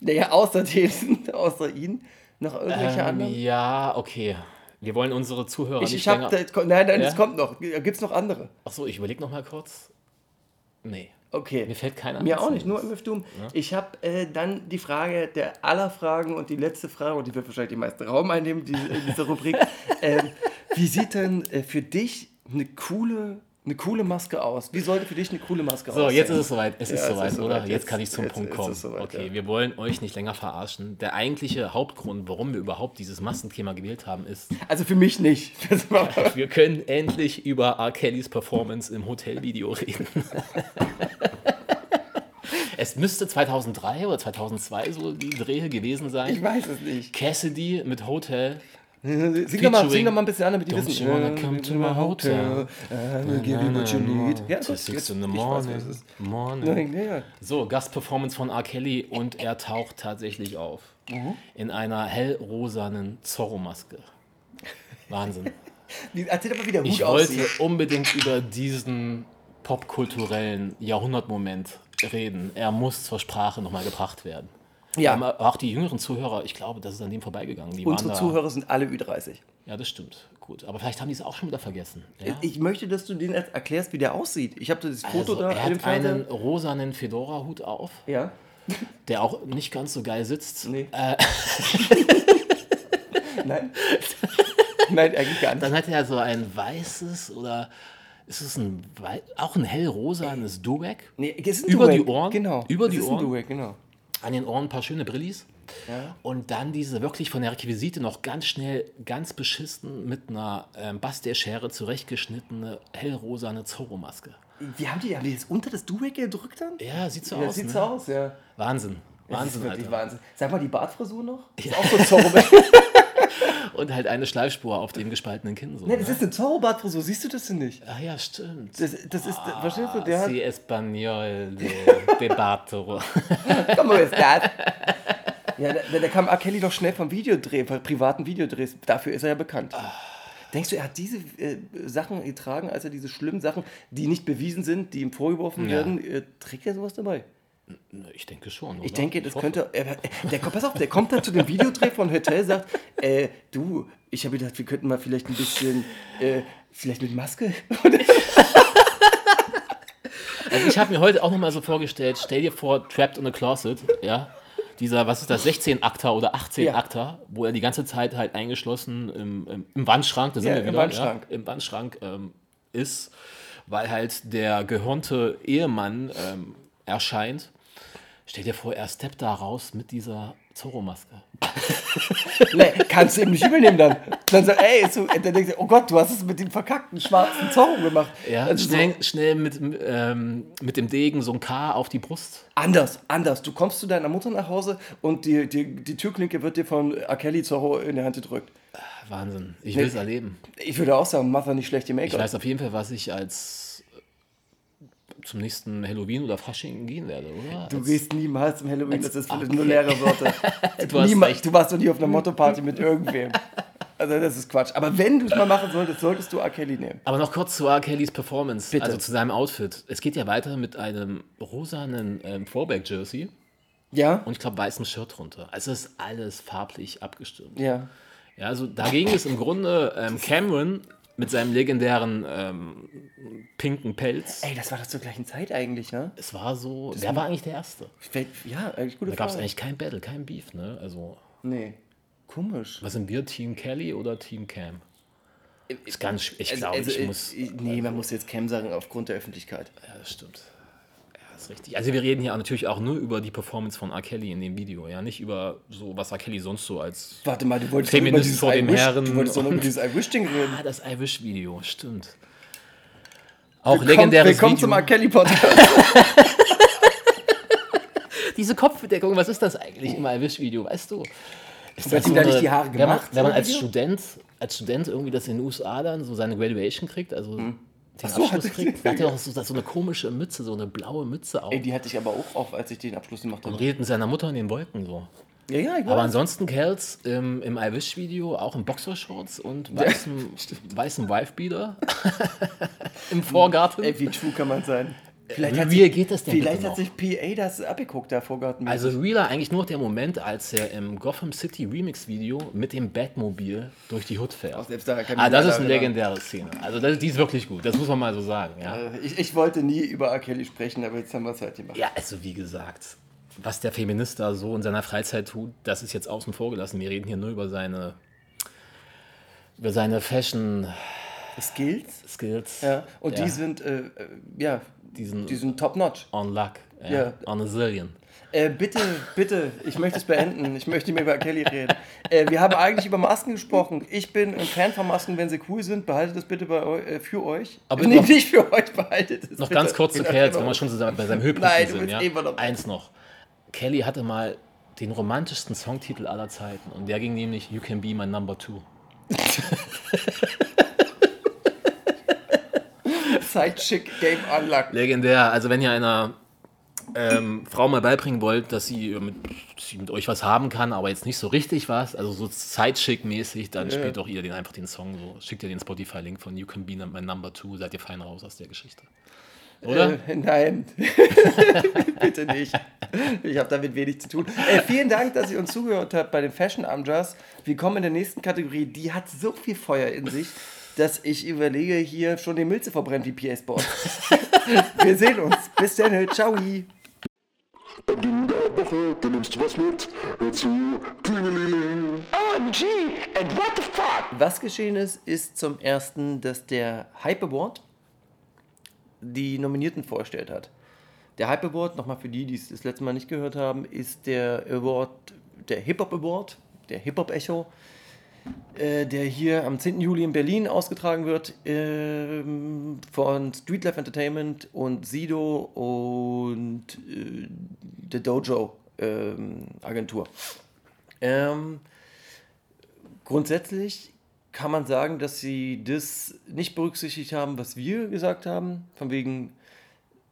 Naja, außer den, außer ihn. Noch irgendwelche Ähm, anderen? ja, okay. Wir wollen unsere Zuhörer Ich, nicht ich hab, länger... da, nein, nein, Ja? es kommt noch. Gibt es noch andere? Achso, ich überlege noch mal kurz. Nee. Okay. Mir fällt keiner Mir auch nicht, nur MF Doom. Ich habe äh, dann die Frage der aller Fragen und die letzte Frage, und die wird wahrscheinlich die meiste Raum einnehmen, diese, in dieser Rubrik. ähm, wie sieht denn äh, für dich eine coole, eine coole Maske aus? Wie sollte für dich eine coole Maske So, aussehen? jetzt ist es soweit. Es Ja, ist soweit, ist oder? Jetzt, Jetzt- kann ich zum jetzt Punkt kommen. soweit, okay, ja. wir wollen euch nicht länger verarschen. Der eigentliche Hauptgrund, warum wir überhaupt dieses Massenthema gewählt haben, ist, Also für mich nicht. Wir können endlich über R. Kellys Performance im Hotelvideo reden. es müsste 2003 oder 2002 so die Dreh gewesen ich sein. weiß es nicht. Cassidy mit Hotel. Sing doch, mal, sing doch mal ein bisschen an, damit die Don't wissen. you wanna come to my hotel? I will give you what you need. Ja, gut, six in the ich weiß, morning. morning. Ja. So, Gastperformance von R. Kelly und er taucht tatsächlich auf. In einer hellrosanen Zorro-Maske. Wahnsinn. Erzähl doch mal, wie der Hut Ich wollte aussieht. unbedingt über diesen popkulturellen Jahrhundertmoment reden. Er muss zur Sprache nochmal gebracht werden. Ja. Ähm, auch die jüngeren Zuhörer, ich glaube, das ist an dem vorbeigegangen. Die Unsere Zuhörer sind alle Ü30. Ja, das stimmt. Gut. Aber vielleicht haben die es auch schon wieder vergessen. Ja? Ich möchte, dass du denen erklärst, wie der aussieht. Ich habe das Foto Also, da er hat einen rosanen Fedora-Hut auf, Ja. der auch nicht ganz so geil sitzt. Nee. Äh, Nein. Nein, eigentlich gar nicht. Dann hat er so ein weißes oder ist es ein auch ein hellrosanes Duwag? Nee, es ist ein Über Duett. die Ohren? Genau. Über Es die ist Ohren? Ein Duett, genau. An den Ohren ein paar schöne Brillis. Und dann diese wirklich von der Requisite noch ganz schnell, ganz beschissen mit einer ähm, Bastelschere zurechtgeschnittene hellrosane Zorro-Maske. Wie haben die, haben die das unter das Duett gedrückt dann? Ja, sieht so Ja, aus. sieht ne? so aus, ja. Wahnsinn. Das Wahnsinn, ist wirklich Alter. Wahnsinn. Sag mal, die Bartfrisur noch? Ist auch so Zorro. Und halt eine Schleifspur auf dem gespaltenen Kinn. So, das ne? ist eine Zorro-Bartfrisur, siehst du das denn nicht? Ach ja, stimmt. Das, das ist, verstehst du, der Si español de, de Bartoro. komm ist das? Ja, da, da kam R. Kelly doch schnell vom Videodreh, von privaten Videodrehs. Dafür ist er ja bekannt. Denkst du, er hat diese äh, Sachen getragen, als er diese schlimmen Sachen, die nicht bewiesen sind, die ihm vorgeworfen Ja. werden, äh, trägt er sowas dabei? Ich denke schon. Ich oder? denke, das hoffe. könnte. Er, der, kommt- pass auf, der kommt dann zu dem Videodreh von Hotel, sagt: äh, Du, ich habe gedacht, wir könnten mal vielleicht ein bisschen. Äh, vielleicht mit Maske? Also ich habe mir heute auch nochmal so vorgestellt, stell dir vor, Trapped in a Closet, ja, dieser, was ist das, 16-Akter oder 18-Akter, wo er die ganze Zeit halt eingeschlossen im, im, im Wandschrank, da sind Ja, wir im wieder, Wandschrank. Ja, im Wandschrank ähm, ist, weil halt der gehörnte Ehemann ähm, erscheint. Stell dir vor, er steppt da raus mit dieser Zorro-Maske. nee, kannst du ihm nicht übernehmen dann. Dann sagt, ey, so, dann denkst du, oh Gott, du hast es mit dem verkackten schwarzen Zorro gemacht. Ja, Also so, schnell, schnell mit, ähm, mit dem Degen so ein K auf die Brust. anders, anders. Du kommst zu deiner Mutter nach Hause und die, die, die Türklinke wird dir von R. Kelly Zorro in die Hand gedrückt. Wahnsinn, ich will es erleben. Ich würde auch sagen, mach doch nicht schlecht Ich Make-up. weiß auf jeden Fall, was ich als zum nächsten Halloween oder Fasching gehen werde, oder? Du Als- gehst niemals zum Halloween, das ist Okay. nur leere Worte. Du Niemals, du warst doch nie auf einer Motto-Party mit irgendwem. Also das ist Quatsch. Aber wenn du es mal machen solltest, solltest du R. Kelly nehmen. Aber noch kurz zu R. Kellys Performance, Bitte. also zu seinem Outfit. Es geht ja weiter mit einem rosanen ähm, Throwback-Jersey Ja? und ich glaube weißem Shirt drunter. Also es ist alles farblich abgestimmt. Ja. Ja, also dagegen ist im Grunde ähm, Cameron mit seinem legendären ähm, pinken Pelz. Ey, das war doch zur gleichen Zeit eigentlich, ne? Es war so, wer war eigentlich der Erste? Ja, eigentlich gute Da gab es eigentlich kein Battle, kein Beef, ne? Also, Nee. Komisch. was sind wir, Team Kelly oder Team Cam? Ist ganz, ich Also- glaube, also, ich äh, muss. Nee, man muss jetzt Cam sagen, aufgrund der Öffentlichkeit. Ja, das stimmt. Das ist richtig. Also wir reden hier natürlich auch nur über die Performance von R. Kelly in dem Video, ja, nicht über so, was R. Kelly sonst so als. Warte mal, du wolltest Feminist über dieses vor dem Herren Du wolltest doch noch über dieses I Wish-Ding reden. Ah, das I Wish-Video, stimmt. Auch Willkommen, legendäres willkommen Video. zum R. Kelly-Podcast. Diese Kopfbedeckung, was ist das eigentlich im I Wish-Video, weißt du? Ist Wird ihm da nicht die Haare wenn man, gemacht, wenn man so als? Student, als Student irgendwie das in den USA dann so seine Graduation kriegt, also den so, Abschluss hat- kriegt, da hat er auch so, so eine komische Mütze, so eine blaue Mütze auf. Ey, die hatte ich aber auch auf, als ich den Abschluss gemacht und habe. redet mit seiner Mutter in den Wolken so. Ja, ja, ich Aber ansonsten Kerls im, im I Wish-Video auch in Boxershorts und weißem, weißem Wifebeater im Vorgarten. Ey, wie true kann man sein? Vielleicht hat sich, geht das denn Vielleicht hat sich PA das abgeguckt davor gehabt. Also realer eigentlich nur der Moment, als er im Gotham City Remix Video mit dem Batmobil durch die Hood fährt. Auch selbst da kann Ah, das ist eine erinnern. legendäre Szene. Also das, die ist wirklich gut, das muss man mal so sagen. Ja, Äh, Ich, ich wollte nie über R. Kelly sprechen, aber jetzt haben wir es halt gemacht. ja also wie gesagt, was der Feminist da so in seiner Freizeit tut, das ist jetzt außen vor gelassen. Wir reden hier nur über seine, über seine Fashion Skills. Skills. Ja. Und Ja. die sind, äh, äh, ja, Diesen- die sind top-notch. On luck. Ja. Ja. On a zillion. Äh, bitte, bitte, ich möchte es beenden. Ich möchte nicht mehr über. Kelly reden. Äh, wir haben eigentlich über Masken gesprochen. Ich bin ein Fan von Masken, wenn sie cool sind. Behaltet es bitte eu- äh, für euch. Aber nee, nicht für euch, behaltet es Noch bitte ganz kurz zu Kelly, jetzt wenn wir schon zusammen bei seinem Höhepunkt Nein, sind. Ja? noch- Eins noch. Kelly hatte mal den romantischsten Songtitel aller Zeiten und der ging nämlich You Can Be My Number Two. Sidechick Game Unlocked. Legendär. Also wenn ihr einer ähm, Frau mal beibringen wollt, dass sie mit, sie mit euch was haben kann, aber jetzt nicht so richtig was, also so Sidechick-mäßig, dann spielt doch ihr den einfach den Song so. Schickt ihr den Spotify-Link von You Can Be My Number Two, seid ihr fein raus aus der Geschichte. Oder? Äh, nein, bitte nicht. Ich habe damit wenig zu tun. Äh, vielen Dank, dass ihr uns zugehört habt bei den Fashion Amjas. Wir kommen in der nächsten Kategorie. Die hat so viel Feuer in sich, dass ich überlege, hier schon den Müll zu verbrennen wie PA Sport. Wir sehen uns. Bis dann. Ciao. Ende der Woche, da nimmst du was mit. Hör zu, Klingelingeling. OMG, and what the fuck? Was geschehen ist, ist zum ersten, dass der Hype Award die Nominierten vorgestellt hat. Der Hype Award, nochmal für die, die es das letzte Mal nicht gehört haben, ist der Award, der Hip-Hop Award, der Hip-Hop Echo, äh, der hier am 10. Juli in Berlin ausgetragen wird ähm, von Streetlife Entertainment und Sido und äh, der Dojo ähm, Agentur. Ähm, grundsätzlich kann man sagen, dass sie das nicht berücksichtigt haben, was wir gesagt haben. Von wegen,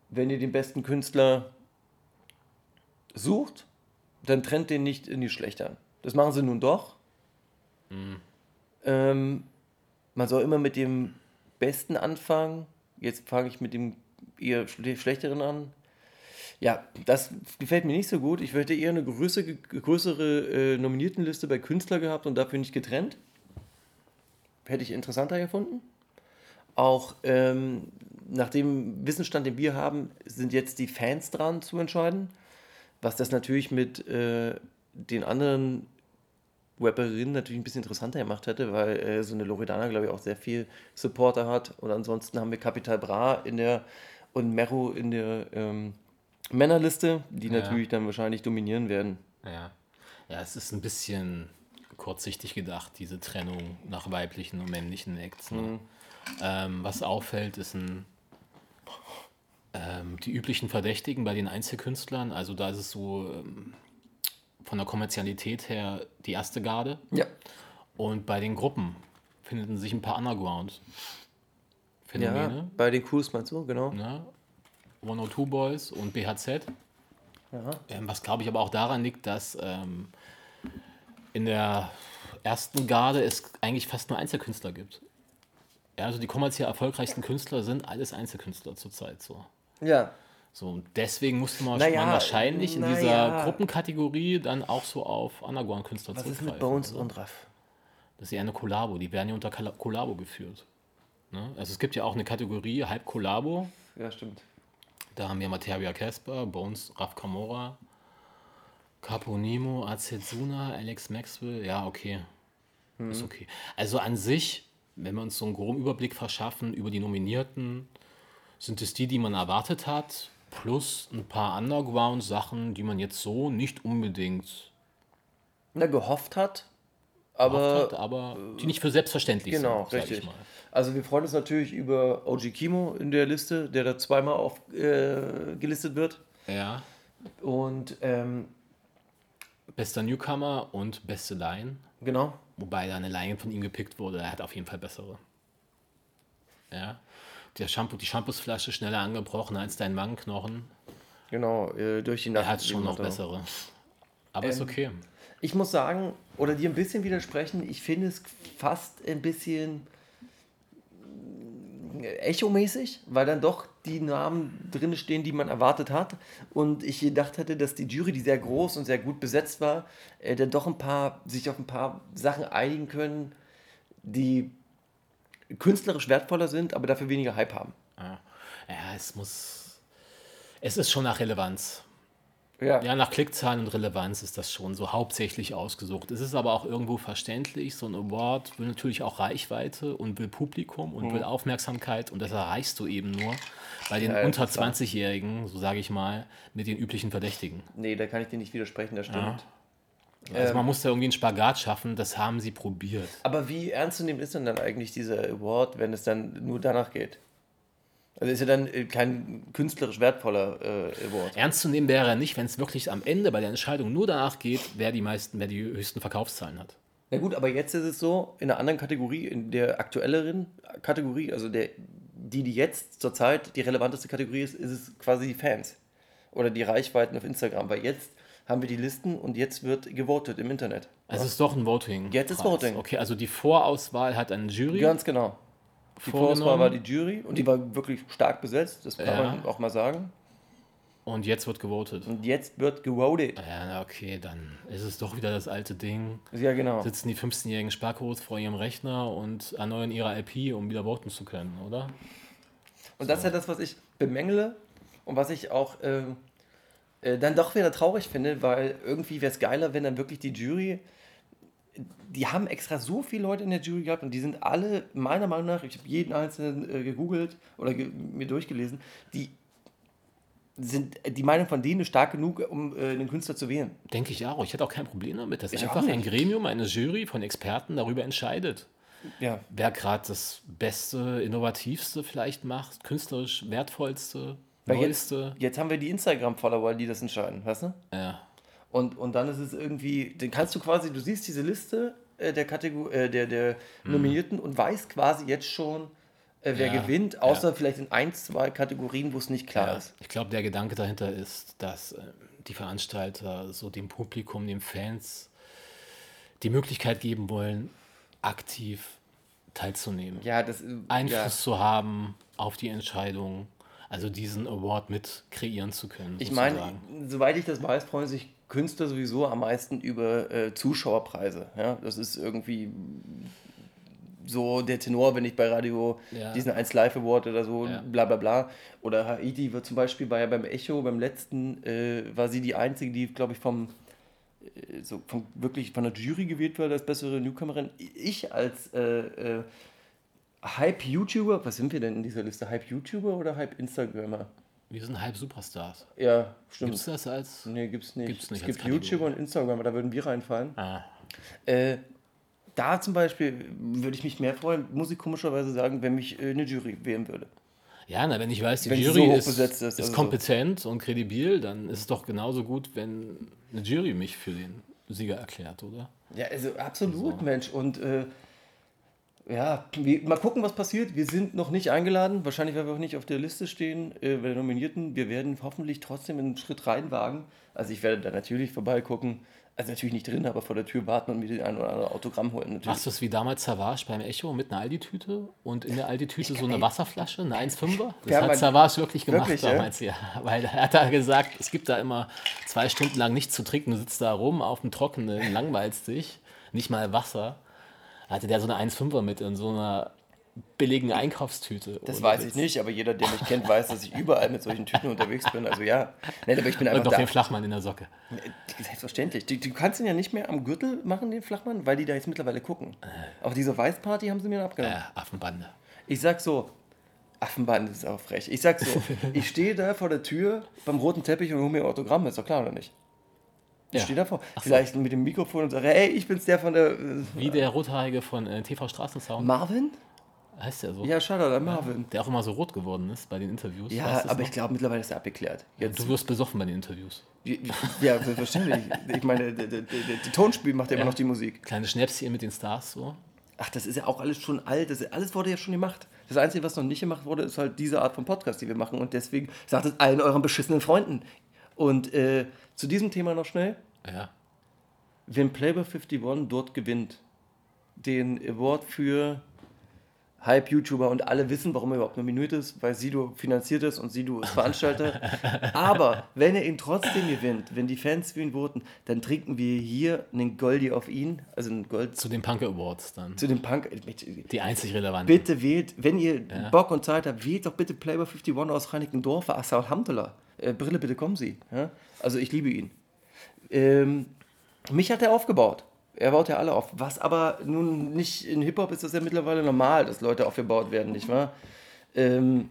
wenn ihr den besten Künstler sucht, dann trennt den nicht in die Schlechteren. Das machen sie nun doch. Ähm, man soll immer mit dem Besten anfangen. Jetzt fange ich mit dem eher schle- Schlechteren an. Ja, das gefällt mir nicht so gut. Ich hätte eher eine größere, größere äh, Nominiertenliste bei Künstler gehabt und dafür nicht getrennt. Hätte ich interessanter gefunden. Auch ähm, nach dem Wissensstand, den wir haben, sind jetzt die Fans dran zu entscheiden. Was das natürlich mit äh, den anderen Rapperinnen natürlich ein bisschen interessanter gemacht hätte, weil äh, so eine Loredana, glaube ich, auch sehr viel Supporter hat. Und ansonsten haben wir Capital Bra in der und Mero in der ähm, Männerliste, die Ja. natürlich dann wahrscheinlich dominieren werden. Ja. Ja, es ist ein bisschen kurzsichtig gedacht, diese Trennung nach weiblichen und männlichen Acts. Ne? Ähm, was auffällt, ist ein, ähm, die üblichen Verdächtigen bei den Einzelkünstlern. Also da ist es so ähm, von der Kommerzialität her die erste Garde. Ja. Und bei den Gruppen finden sich ein paar Underground-Phänomene. Ja, bei den Crews meinst du, genau. Ne? 102 Boys und BHZ. Ja. Ähm, was glaube ich aber auch daran liegt, dass ähm, in der ersten Garde es eigentlich fast nur Einzelkünstler gibt. Ja, also die kommerziell erfolgreichsten Künstler sind alles Einzelkünstler zurzeit so. Ja, So, und deswegen musste man, Naja, man wahrscheinlich in naja. dieser Gruppenkategorie dann auch so auf Underground-Künstler was ist mit zurückgreifen. Bones Also, und Raff? Das ist ja eine Kollabo, die werden ja unter Kollabo geführt. Ne? Also es gibt ja auch eine Kategorie halb Kollabo, Ja, stimmt. Da haben wir Materia Casper, Bones, Raf Kamora, Caponimo, Azetsuna, Alex Maxwell. Ja, okay. Ist okay. Also an sich, wenn wir uns so einen groben Überblick verschaffen über die Nominierten, sind es die, die man erwartet hat, plus ein paar Underground-Sachen, die man jetzt so nicht unbedingt Na, gehofft hat, aber hat, aber die nicht für selbstverständlich Genau, sind, sag richtig. Also wir freuen uns natürlich über OG Kimo in der Liste, der da zweimal auf, äh, gelistet wird. Ja. Und ähm, Bester Newcomer und beste Line. genau, Wobei da eine Line von ihm gepickt wurde, er hat auf jeden Fall bessere. Ja. Der Shampoo, die Shampoosflasche schneller angebrochen als dein Wangenknochen. genau, äh, durch die Nacht. Er hat schon noch bessere. Aber ist Ähm, okay. Ich muss sagen, oder dir ein bisschen widersprechen, ich finde es fast ein bisschen echomäßig, weil dann doch die Namen drin stehen, die man erwartet hat. Und ich gedacht hätte, dass die Jury, die sehr groß und sehr gut besetzt war, äh, dann doch ein paar, sich auf ein paar Sachen einigen können, die künstlerisch wertvoller sind, aber dafür weniger Hype haben. Ja, ja es muss. Es ist schon nach Relevanz. Ja. Ja, nach Klickzahlen und Relevanz ist das schon so hauptsächlich ausgesucht. Es ist aber auch irgendwo verständlich. So ein Award will natürlich auch Reichweite und will Publikum und will Aufmerksamkeit und das erreichst du eben nur bei den Ja, ja, unter klar. 20-Jährigen, so sage ich mal, mit den üblichen Verdächtigen. Nee, da kann ich dir nicht widersprechen, das stimmt. Also Ähm. man muss da irgendwie einen Spagat schaffen, das haben sie probiert. Aber wie ernst zu nehmen ist denn dann eigentlich dieser Award, wenn es dann nur danach geht? Also ist ja dann äh, kein künstlerisch wertvoller äh, Award. Ernst zu nehmen wäre er nicht, wenn es wirklich am Ende bei der Entscheidung nur danach geht, wer die meisten, wer die höchsten Verkaufszahlen hat. Na gut, aber jetzt ist es so, in einer anderen Kategorie, in der aktuelleren Kategorie, also der, die, die jetzt zurzeit die relevanteste Kategorie ist, ist es quasi die Fans. Oder die Reichweiten auf Instagram. Weil jetzt haben wir die Listen und jetzt wird gewotet im Internet. Also es ist doch ein Voting. Jetzt ist Voting. Okay, also die Vorauswahl hat eine Jury. Ganz genau. Die. Vorauswahl war die Jury und die war wirklich stark besetzt, das kann Ja. man auch mal sagen. Und jetzt wird gewotet. Und jetzt wird gewotet. Ja, na okay, dann ist es doch wieder das alte Ding. Ja, genau. Sitzen die 15-jährigen Sparkos vor ihrem Rechner und erneuern ihre IP, um wieder voten zu können, oder? Und das ist ja das, was ich bemängele und was ich auch äh, äh, dann doch wieder traurig finde, weil irgendwie wäre es geiler, wenn dann wirklich die Jury. Die haben extra so viele Leute in der Jury gehabt und die sind alle, meiner Meinung nach, ich habe jeden einzelnen äh, gegoogelt oder ge mir durchgelesen, die sind die Meinung von denen ist stark genug, um äh, den Künstler zu wählen. Denke ich auch. Ich hätte auch kein Problem damit, dass Ich einfach ein. Gremium, eine Jury von Experten darüber entscheidet. Ja. Wer gerade das Beste, Innovativste vielleicht macht, künstlerisch Wertvollste, Weil jetzt, Neueste. jetzt haben wir die Instagram-Follower, die das entscheiden, weißt du? Ja. Und, und dann ist es irgendwie, dann kannst du quasi, du siehst diese Liste äh, der, Kategor äh, der, der Nominierten und weißt quasi jetzt schon, äh, wer Ja, gewinnt, außer vielleicht in ein, zwei Kategorien, wo es nicht klar Ja, ist. ich glaube, der Gedanke dahinter ist, dass äh, die Veranstalter so dem Publikum, den Fans die Möglichkeit geben wollen, aktiv teilzunehmen. Ja, das äh, Einfluss zu haben auf die Entscheidung, also diesen Award mit kreieren zu können. Ich meine, soweit ich das weiß, freuen sich Künstler sowieso am meisten über äh, Zuschauerpreise. Ja? Das ist irgendwie so der Tenor, wenn ich bei Radio Ja. diesen 1 Live Award oder so, Ja. bla bla bla. Oder Haiti wird zum Beispiel ja beim Echo, beim letzten, äh, war sie die einzige, die, glaube ich, vom äh, so vom, wirklich von der Jury gewählt wurde als bessere Newcomerin. Ich als äh, äh, Hype-YouTuber, was sind wir denn in dieser Liste? Hype-YouTuber oder Hype-Instagrammer? wir sind halb Superstars. Ja, stimmt. Gibt es das als. Nee, gibt's nicht. Gibt's nicht es gibt YouTuber und Instagram, da würden wir reinfallen. Ah, Äh, da zum Beispiel würde ich mich mehr freuen, muss ich komischerweise sagen, wenn mich äh, eine Jury wählen würde. Ja, na, wenn ich weiß, die Wenn Jury so ist, ist, ist, also so. kompetent und kredibil, dann ist es doch genauso gut, wenn eine Jury mich für den Sieger erklärt, oder? Ja, also absolut, Mensch. Und äh, ja, wir, mal gucken, was passiert. Wir sind noch nicht eingeladen. Wahrscheinlich werden wir auch nicht auf der Liste stehen, äh, bei den Nominierten. Wir werden hoffentlich trotzdem einen Schritt reinwagen. Also ich werde da natürlich vorbeigucken. Also natürlich nicht drin, aber vor der Tür warten und mir den ein oder andere Autogramm holen. Natürlich. Machst du es wie damals Savage beim Echo mit einer Aldi-Tüte und in der Aldi-Tüte so eine ey. Wasserflasche, eine 1,5er? Das Ja, hat Savage wirklich gemacht Wirklich, ja? damals, ja. Weil er hat da gesagt, es gibt da immer zwei Stunden lang nichts zu trinken, du sitzt da rum auf dem Trockenen, langweilst dich, nicht mal Wasser. Hatte der so eine 1,5er mit in so einer billigen Einkaufstüte. Das weiß Witz. ich nicht, aber jeder, der mich kennt, weiß, dass ich überall mit solchen Tüten unterwegs bin. Also ja, Nein, aber ich bin Und einfach noch da. den Flachmann in der Socke. Selbstverständlich. Du, du kannst ihn ja nicht mehr am Gürtel machen, den Flachmann, weil die da jetzt mittlerweile gucken. Auf dieser Weißparty haben sie mir abgenommen. Äh, Affenbande. Ich sag so, Affenband ist auch frech. Ich sag so, ich stehe da vor der Tür beim roten Teppich und hole mir ein Autogramm, ist doch klar, oder nicht? Ich Ja. stehe davor. Vielleicht mit dem Mikrofon und sage, hey, ich bin's der von der äh, Wie der Rothaarige von äh, TV Straßensound. Marvin? heißt der so? Ja, Shoutout an Marvin. Der auch immer so rot geworden ist bei den Interviews. Ja, Weißt aber noch? ich glaube, mittlerweile ist er abgeklärt. Jetzt, Du wirst besoffen bei den Interviews. ja, selbstverständlich. Ich meine, der, der, der, der Tonspiel macht ja immer noch die Musik. Kleine Schnäpschen mit den Stars so. Ach, das ist ja auch alles schon alt. Das, alles wurde ja schon gemacht. Das Einzige, was noch nicht gemacht wurde, ist halt diese Art von Podcast, die wir machen. Und deswegen sagt es allen euren beschissenen Freunden. Und äh, zu diesem Thema noch schnell. Ja. Wenn Playboy 51 dort gewinnt, den Award für. Hype-YouTuber und alle wissen, warum er überhaupt nominiert ist, weil Sido finanziert ist und Sido ist Veranstalter. Aber wenn er ihn trotzdem gewinnt, wenn die Fans für ihn voten, dann trinken wir hier einen Goldi auf ihn, also einen Gold Zu den Punk Awards dann. zu dem Punk. Die einzig relevanten. Bitte wählt, wenn ihr Bock und Zeit habt, wählt doch bitte Playboy 51 aus Reinickendorf. Ach, Alhamdulillah. Äh, Brille, bitte kommen Sie. Ja? Also ich liebe ihn. Ähm, mich hat er aufgebaut. Er baut ja alle auf. Was aber nun nicht in Hip-Hop ist das ja mittlerweile normal, dass Leute aufgebaut werden, nicht wahr? Ähm,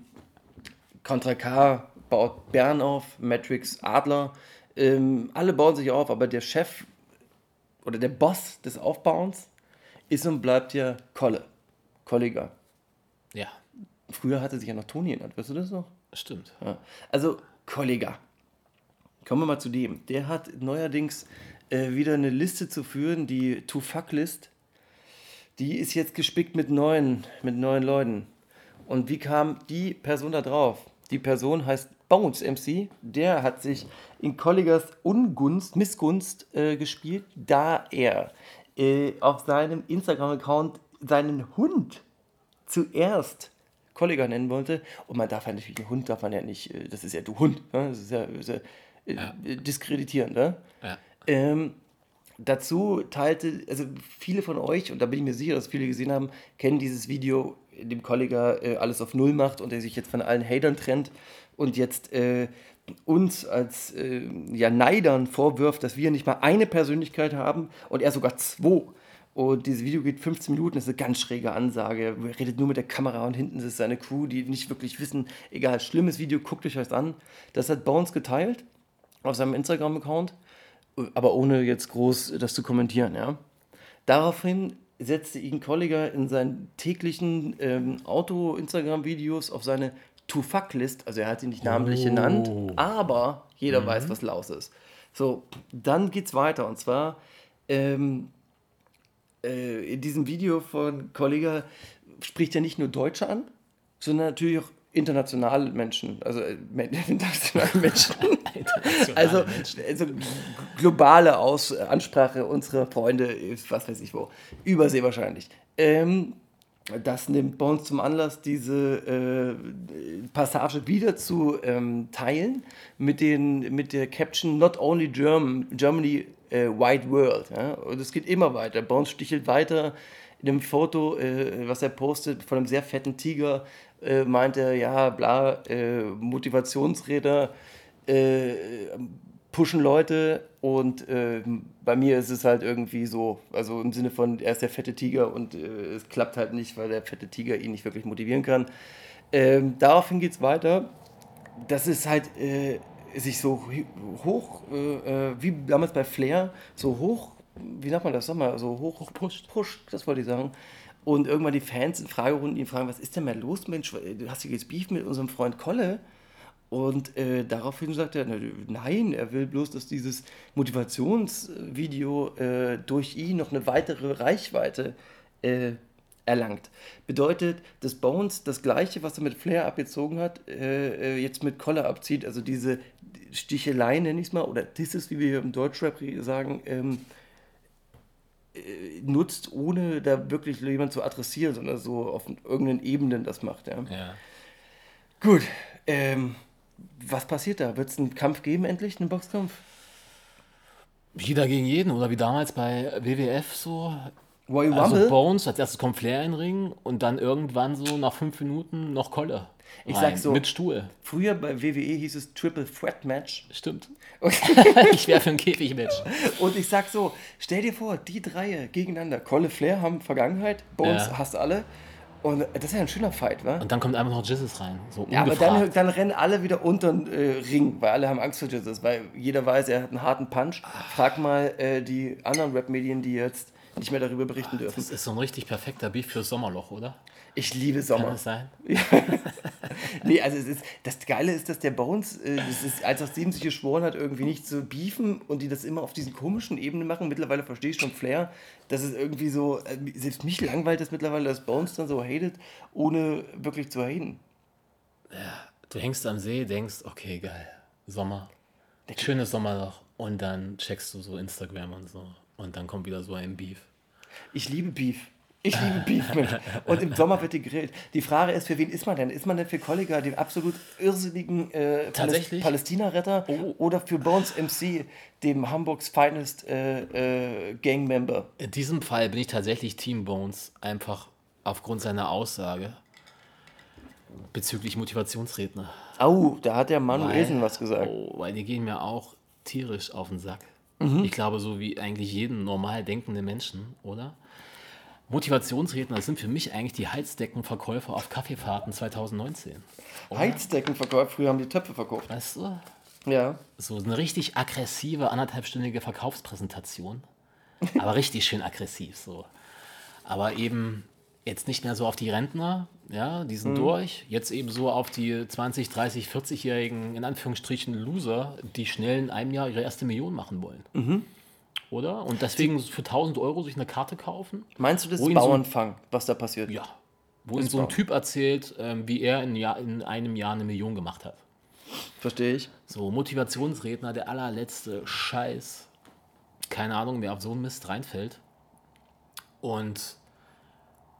Contra K baut Bern auf, Matrix Adler. Ähm, alle bauen sich auf, aber der Chef oder der Boss des Aufbauens ist und bleibt ja Kolle. Kollega. Ja, Früher hatte sich ja noch Toni genannt, weißt du das noch? stimmt. Ja. Also, Kollega. Kommen wir mal zu dem. Der hat neuerdings äh, wieder eine Liste zu führen, die To-Fuck-List. Die ist jetzt gespickt mit neuen, mit neuen Leuten. Und wie kam die Person da drauf? Die Person heißt Bones MC. Der hat sich in Kollegers Ungunst, Missgunst äh, gespielt, da er äh, auf seinem Instagram-Account seinen Hund zuerst Kollega nennen wollte. Und man darf ja natürlich, den Hund darf man ja nicht, äh, das ist ja du Hund, ne? das ist ja, ist ja, äh, diskreditierend. Ne? Ja. Ähm, dazu teilte, also viele von euch, und da bin ich mir sicher, dass viele gesehen haben, kennen dieses Video, in dem Kollega äh, alles auf Null macht und der sich jetzt von allen Hatern trennt und jetzt äh, uns als äh, ja, Neidern vorwirft, dass wir nicht mal eine Persönlichkeit haben und er sogar zwei. Und dieses Video geht 15 Minuten, das ist eine ganz schräge Ansage. Er redet nur mit der Kamera und hinten ist seine Crew, die nicht wirklich wissen, egal, schlimmes Video, guckt euch das an. Das hat Bones geteilt auf seinem Instagram-Account, aber ohne jetzt groß das zu kommentieren, ja. Daraufhin setzte ihn Kollega in seinen täglichen ähm, Auto-Instagram-Videos auf seine To-Fuck-List, also er hat ihn nicht namentlich genannt, aber jeder weiß, was Laus ist. So, dann geht's weiter und zwar ähm, äh, in diesem Video von Kollega spricht er nicht nur Deutsche an, sondern natürlich auch internationale Menschen, also äh, internationale Menschen. also, also globale Aus Ansprache unserer Freunde, was weiß ich wo, Übersee wahrscheinlich. Ähm, das nimmt Bones zum Anlass, diese äh, Passage wieder zu ähm, teilen mit, den, mit der Caption Not only German, Germany, äh, Wide World. Ja? Und es geht immer weiter. Bones stichelt weiter in dem Foto, äh, was er postet, von einem sehr fetten Tiger, äh, meint er, ja, bla, äh, Motivationsräder, äh, pushen Leute und äh, bei mir ist es halt irgendwie so, also im Sinne von, er ist der fette Tiger und es klappt halt nicht, weil der fette Tiger ihn nicht wirklich motivieren kann. Ähm, daraufhin geht es weiter, dass es halt sich so hoch, äh, äh, wie damals bei Flair, so hoch, wie sagt man das, sag mal, so hoch, hoch pusht, pusht, das wollte ich sagen. Und irgendwann die Fans in Fragerunden ihn fragen, was ist denn mal los, Mensch, du hast hier jetzt Beef mit unserem Freund Kolle? Und äh, daraufhin sagt er, nein, er will bloß, dass dieses Motivationsvideo äh, durch ihn noch eine weitere Reichweite äh, erlangt. Bedeutet, dass Bones das gleiche, was er mit Flair abgezogen hat, äh, äh, jetzt mit Koller abzieht, also diese Stichelei, nenne ich es mal, oder Disses, wie wir hier im Deutschrap sagen, ähm, äh, nutzt, ohne da wirklich jemand zu adressieren, sondern so auf irgendeinen Ebenen das macht. Ja. Ja. Gut, ähm, was passiert da? Wird es einen Kampf geben endlich, einen Boxkampf? Jeder gegen jeden oder wie damals bei WWF so. Royal Also Rumble? Bones, als erstes kommt Flair in den Ring und dann irgendwann so nach fünf Minuten noch Kolle. Ich rein, sag so- Mit Stuhl. Früher bei WWE hieß es Triple Threat Match. Stimmt. ich wäre für ein Käfigmatch. Und ich sag so, stell dir vor, die drei gegeneinander. Kolle Flair haben Vergangenheit, Bones Ja. hast alle. Und das ist ja ein schöner Fight, wa? Und dann kommt einfach noch Jizzes rein. So Ja, aber dann, dann rennen alle wieder unter den äh, Ring, weil alle haben Angst vor Jesus, weil jeder weiß, er hat einen harten Punch. Frag mal äh, die anderen Rap-Medien, die jetzt nicht mehr darüber berichten dürfen. das ist so ein richtig perfekter Beef fürs Sommerloch, oder? Ich liebe Kann Sommer. das sein? Nee, also es ist, das Geile ist, dass der Bones, äh, das ist, als er sieben sich geschworen hat, irgendwie nicht zu beefen und die das immer auf diesen komischen Ebenen machen. Mittlerweile verstehe ich schon Flair, dass es irgendwie so, äh, selbst mich langweilt es mittlerweile, dass Bones dann so hatet, ohne wirklich zu haten. Du hängst am See, denkst, okay, geil, Sommer, schönes Sommerloch. Und dann checkst du so Instagram und so. Und dann kommt wieder so ein Beef. Ich liebe Beef. Ich liebe Beef mit. Und im Sommer wird die gegrillt. Die Frage ist, für wen ist man denn? Ist man denn für Kollega, den absolut irrsinnigen äh, Tatsächlich? Palästina-Retter Oh. oder für Bones MC, dem Hamburgs finest äh, äh, Gang-Member? In diesem Fall bin ich tatsächlich Team Bones, einfach aufgrund seiner Aussage bezüglich Motivationsredner. Au, da hat der Manuelsen was gesagt. Oh, weil die gehen mir auch tierisch auf den Sack. Mhm. Ich glaube, so wie eigentlich jeden normal denkenden Menschen, oder? Motivationsredner sind für mich eigentlich die Heizdeckenverkäufer auf Kaffeefahrten 2019. Heizdecken verkauft, früher haben die Töpfe verkauft. Weißt du? Ja. So eine richtig aggressive, anderthalbstündige Verkaufspräsentation. Aber richtig schön aggressiv so. Aber eben jetzt nicht mehr so auf die Rentner, ja, die sind durch. Jetzt eben so auf die 20, 30, 40-jährigen, in Anführungsstrichen, Loser, die schnell in einem Jahr ihre erste Million machen wollen. Oder? Und deswegen für 1000 Euro sich eine Karte kaufen. Meinst du das Wo ihn so- Bauernfang, was da passiert? Ja. Wo ihnen so ein Typ erzählt, ähm, wie er in, Jahr, in einem Jahr eine Million gemacht hat. Verstehe ich. So, Motivationsredner, der allerletzte Scheiß. Keine Ahnung, wer auf so einen Mist reinfällt. Und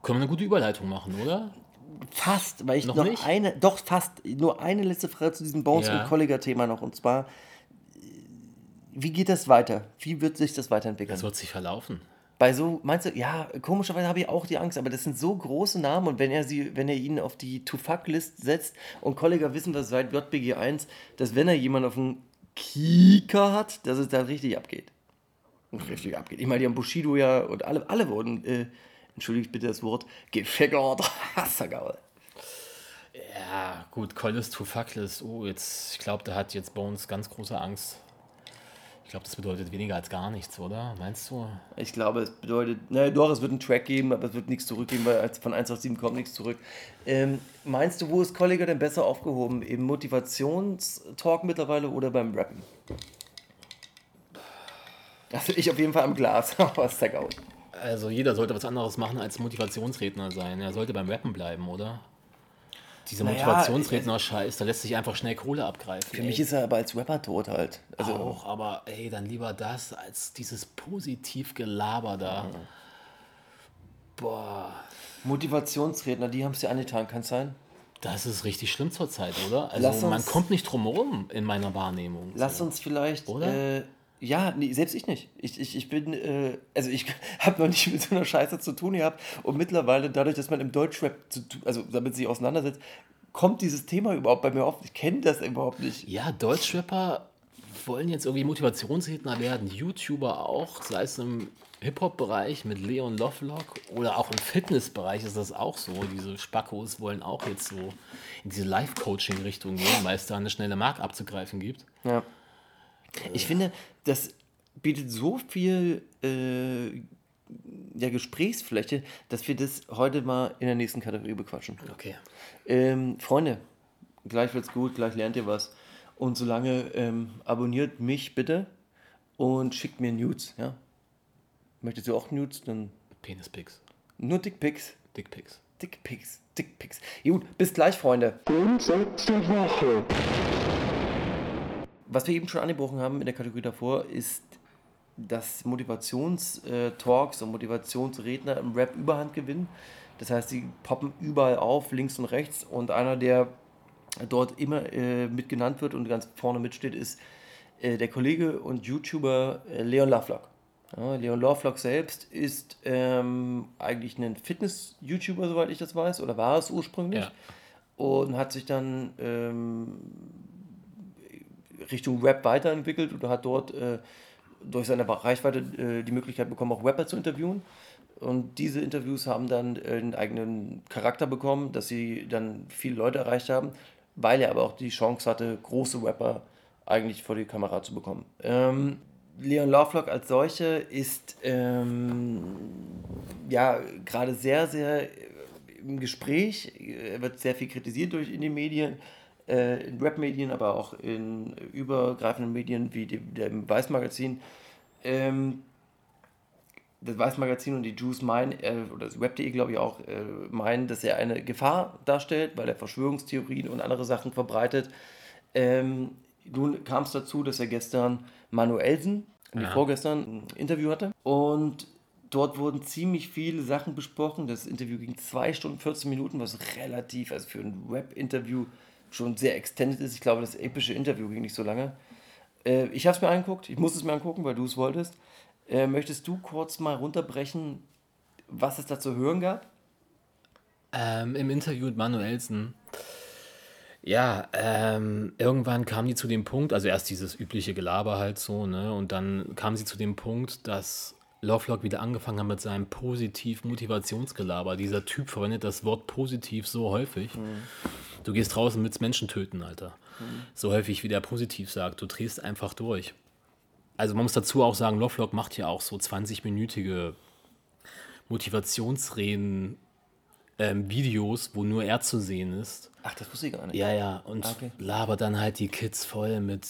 können wir eine gute Überleitung machen, oder? Fast, weil ich Noch noch, eine, doch fast, nur eine letzte Frage zu diesem Bones- Ja. und Kollega-Thema noch. Und zwar, wie geht das weiter? Wie wird sich das weiterentwickeln? Das wird sich verlaufen. Bei so, meinst du, ja, komischerweise habe ich auch die Angst, aber das sind so große Namen und wenn er sie, wenn er ihn auf die To-Fuck-List setzt und Kollega wissen das seit JBG 1, dass wenn er jemanden auf dem Kieker hat, dass es da richtig abgeht. Und richtig abgeht. Ich meine, die haben Bushido ja und alle, alle wurden, äh, entschuldigt bitte das Wort, gefickert. Hassergaul. Ja, gut, Collis to Fucklist. Oh, jetzt, ich glaube, da hat jetzt Bones ganz große Angst. Ich glaube, das bedeutet weniger als gar nichts, oder? Meinst du? Ich glaube, es bedeutet, naja, doch, es wird einen Track geben, aber es wird nichts zurückgeben, weil von 1 auf 7 kommt nichts zurück. Ähm, meinst du, wo ist Kollega denn besser aufgehoben? Im Motivationstalk mittlerweile oder beim Rappen? Also ich auf jeden Fall am Glas, aber zeigt aus. Also jeder sollte was anderes machen als Motivationsredner sein. Er sollte beim Rappen bleiben, oder? Diese Naja, Motivationsredner-Scheiß, da lässt sich einfach schnell Kohle abgreifen. Für mich ist er aber als Rapper tot halt. Also auch, aber ey, dann lieber das als dieses Positiv-Gelaber da. Boah, Motivationsredner, die haben es dir angetan, kann es sein? das ist richtig schlimm zurzeit, oder? Also uns- man kommt nicht drum herum in meiner Wahrnehmung. Lass so. uns vielleicht. Oder? Äh, ja, nee, selbst ich nicht. Ich, ich, ich bin, äh, also ich habe noch nicht mit so einer Scheiße zu tun gehabt. Und mittlerweile, dadurch, dass man im Deutschrap, zu, also damit sich auseinandersetzt, kommt dieses Thema überhaupt bei mir auf. Ich kenne das überhaupt nicht. Ja, Deutschrapper wollen jetzt irgendwie Motivationsredner werden, YouTuber auch, sei es im Hip-Hop-Bereich mit Leon Lovelock oder auch im Fitnessbereich ist das auch so. Diese Spackos wollen auch jetzt so in diese Life-Coaching-Richtung gehen, weil es da eine schnelle Mark abzugreifen gibt. Ja. Ich finde, das bietet so viel äh, ja, Gesprächsfläche, dass wir das heute mal in der nächsten Kategorie bequatschen. Okay. Ähm, Freunde, gleich wird's gut, gleich lernt ihr was. Und solange ähm, abonniert mich bitte und schickt mir Nudes, ja. Möchtest du auch Nudes? Dann Penis-Pics. nur Dickpics. Dickpics. Dickpics, Dickpics. Gut, bis gleich, Freunde. Grundsatz der Woche. Was wir eben schon angebrochen haben in der Kategorie davor, ist, dass Motivationstalks und Motivationsredner im Rap Überhand gewinnen. Das heißt, sie poppen überall auf, links und rechts. Und einer, der dort immer äh, mit genannt wird und ganz vorne mitsteht, ist äh, der Kollege und YouTuber äh, Leon Lovelock. Ja, Leon Lovelock selbst ist ähm, eigentlich ein Fitness-YouTuber, soweit ich das weiß, oder war es ursprünglich. Ja. Und hat sich dann ähm, Richtung Rap weiterentwickelt und hat dort äh, durch seine Reichweite äh, die Möglichkeit bekommen, auch Rapper zu interviewen. Und diese Interviews haben dann äh, einen eigenen Charakter bekommen, dass sie dann viele Leute erreicht haben, weil er aber auch die Chance hatte, große Rapper eigentlich vor die Kamera zu bekommen. Ähm, Leon Lovelock als solche ist ähm, ja gerade sehr, sehr im Gespräch. Er wird sehr viel kritisiert durch in den Medien, äh, in Rap-Medien, aber auch in übergreifenden Medien wie dem, dem Weiß-Magazin. Ähm, das Weiß-Magazin und die Jews meinen, äh, oder das Web.de glaube ich auch, äh, meinen, dass er eine Gefahr darstellt, weil er Verschwörungstheorien und andere Sachen verbreitet. Ähm, nun kam es dazu, dass er gestern Manuelsen, nee, vorgestern, ein Interview hatte. Und dort wurden ziemlich viele Sachen besprochen. Das Interview ging 2 Stunden 14 Minuten, was relativ, also für ein Web-Interview schon sehr extended ist. Ich glaube, das epische Interview ging nicht so lange. Äh, ich habe es mir angeguckt, ich muss es mir angucken, weil du es wolltest. Äh, möchtest du kurz mal runterbrechen, was es da zu hören gab? Ähm, Im Interview mit Manuelsen. Ja, ähm, irgendwann kam die zu dem Punkt, also erst dieses übliche Gelaber halt so, ne? Und dann kam sie zu dem Punkt, dass Lovelock wieder angefangen hat mit seinem positiv-Motivationsgelaber. Dieser Typ verwendet das Wort positiv so häufig. Du gehst draußen mit Menschen töten, Alter. So häufig, wie der positiv sagt. Du drehst einfach durch. Also man muss dazu auch sagen, Lovelock macht ja auch so 20-minütige Motivationsreden, ähm, Videos, wo nur er zu sehen ist. Ach, das wusste ich gar nicht. Ja, ja, und Okay. labert dann halt die Kids voll mit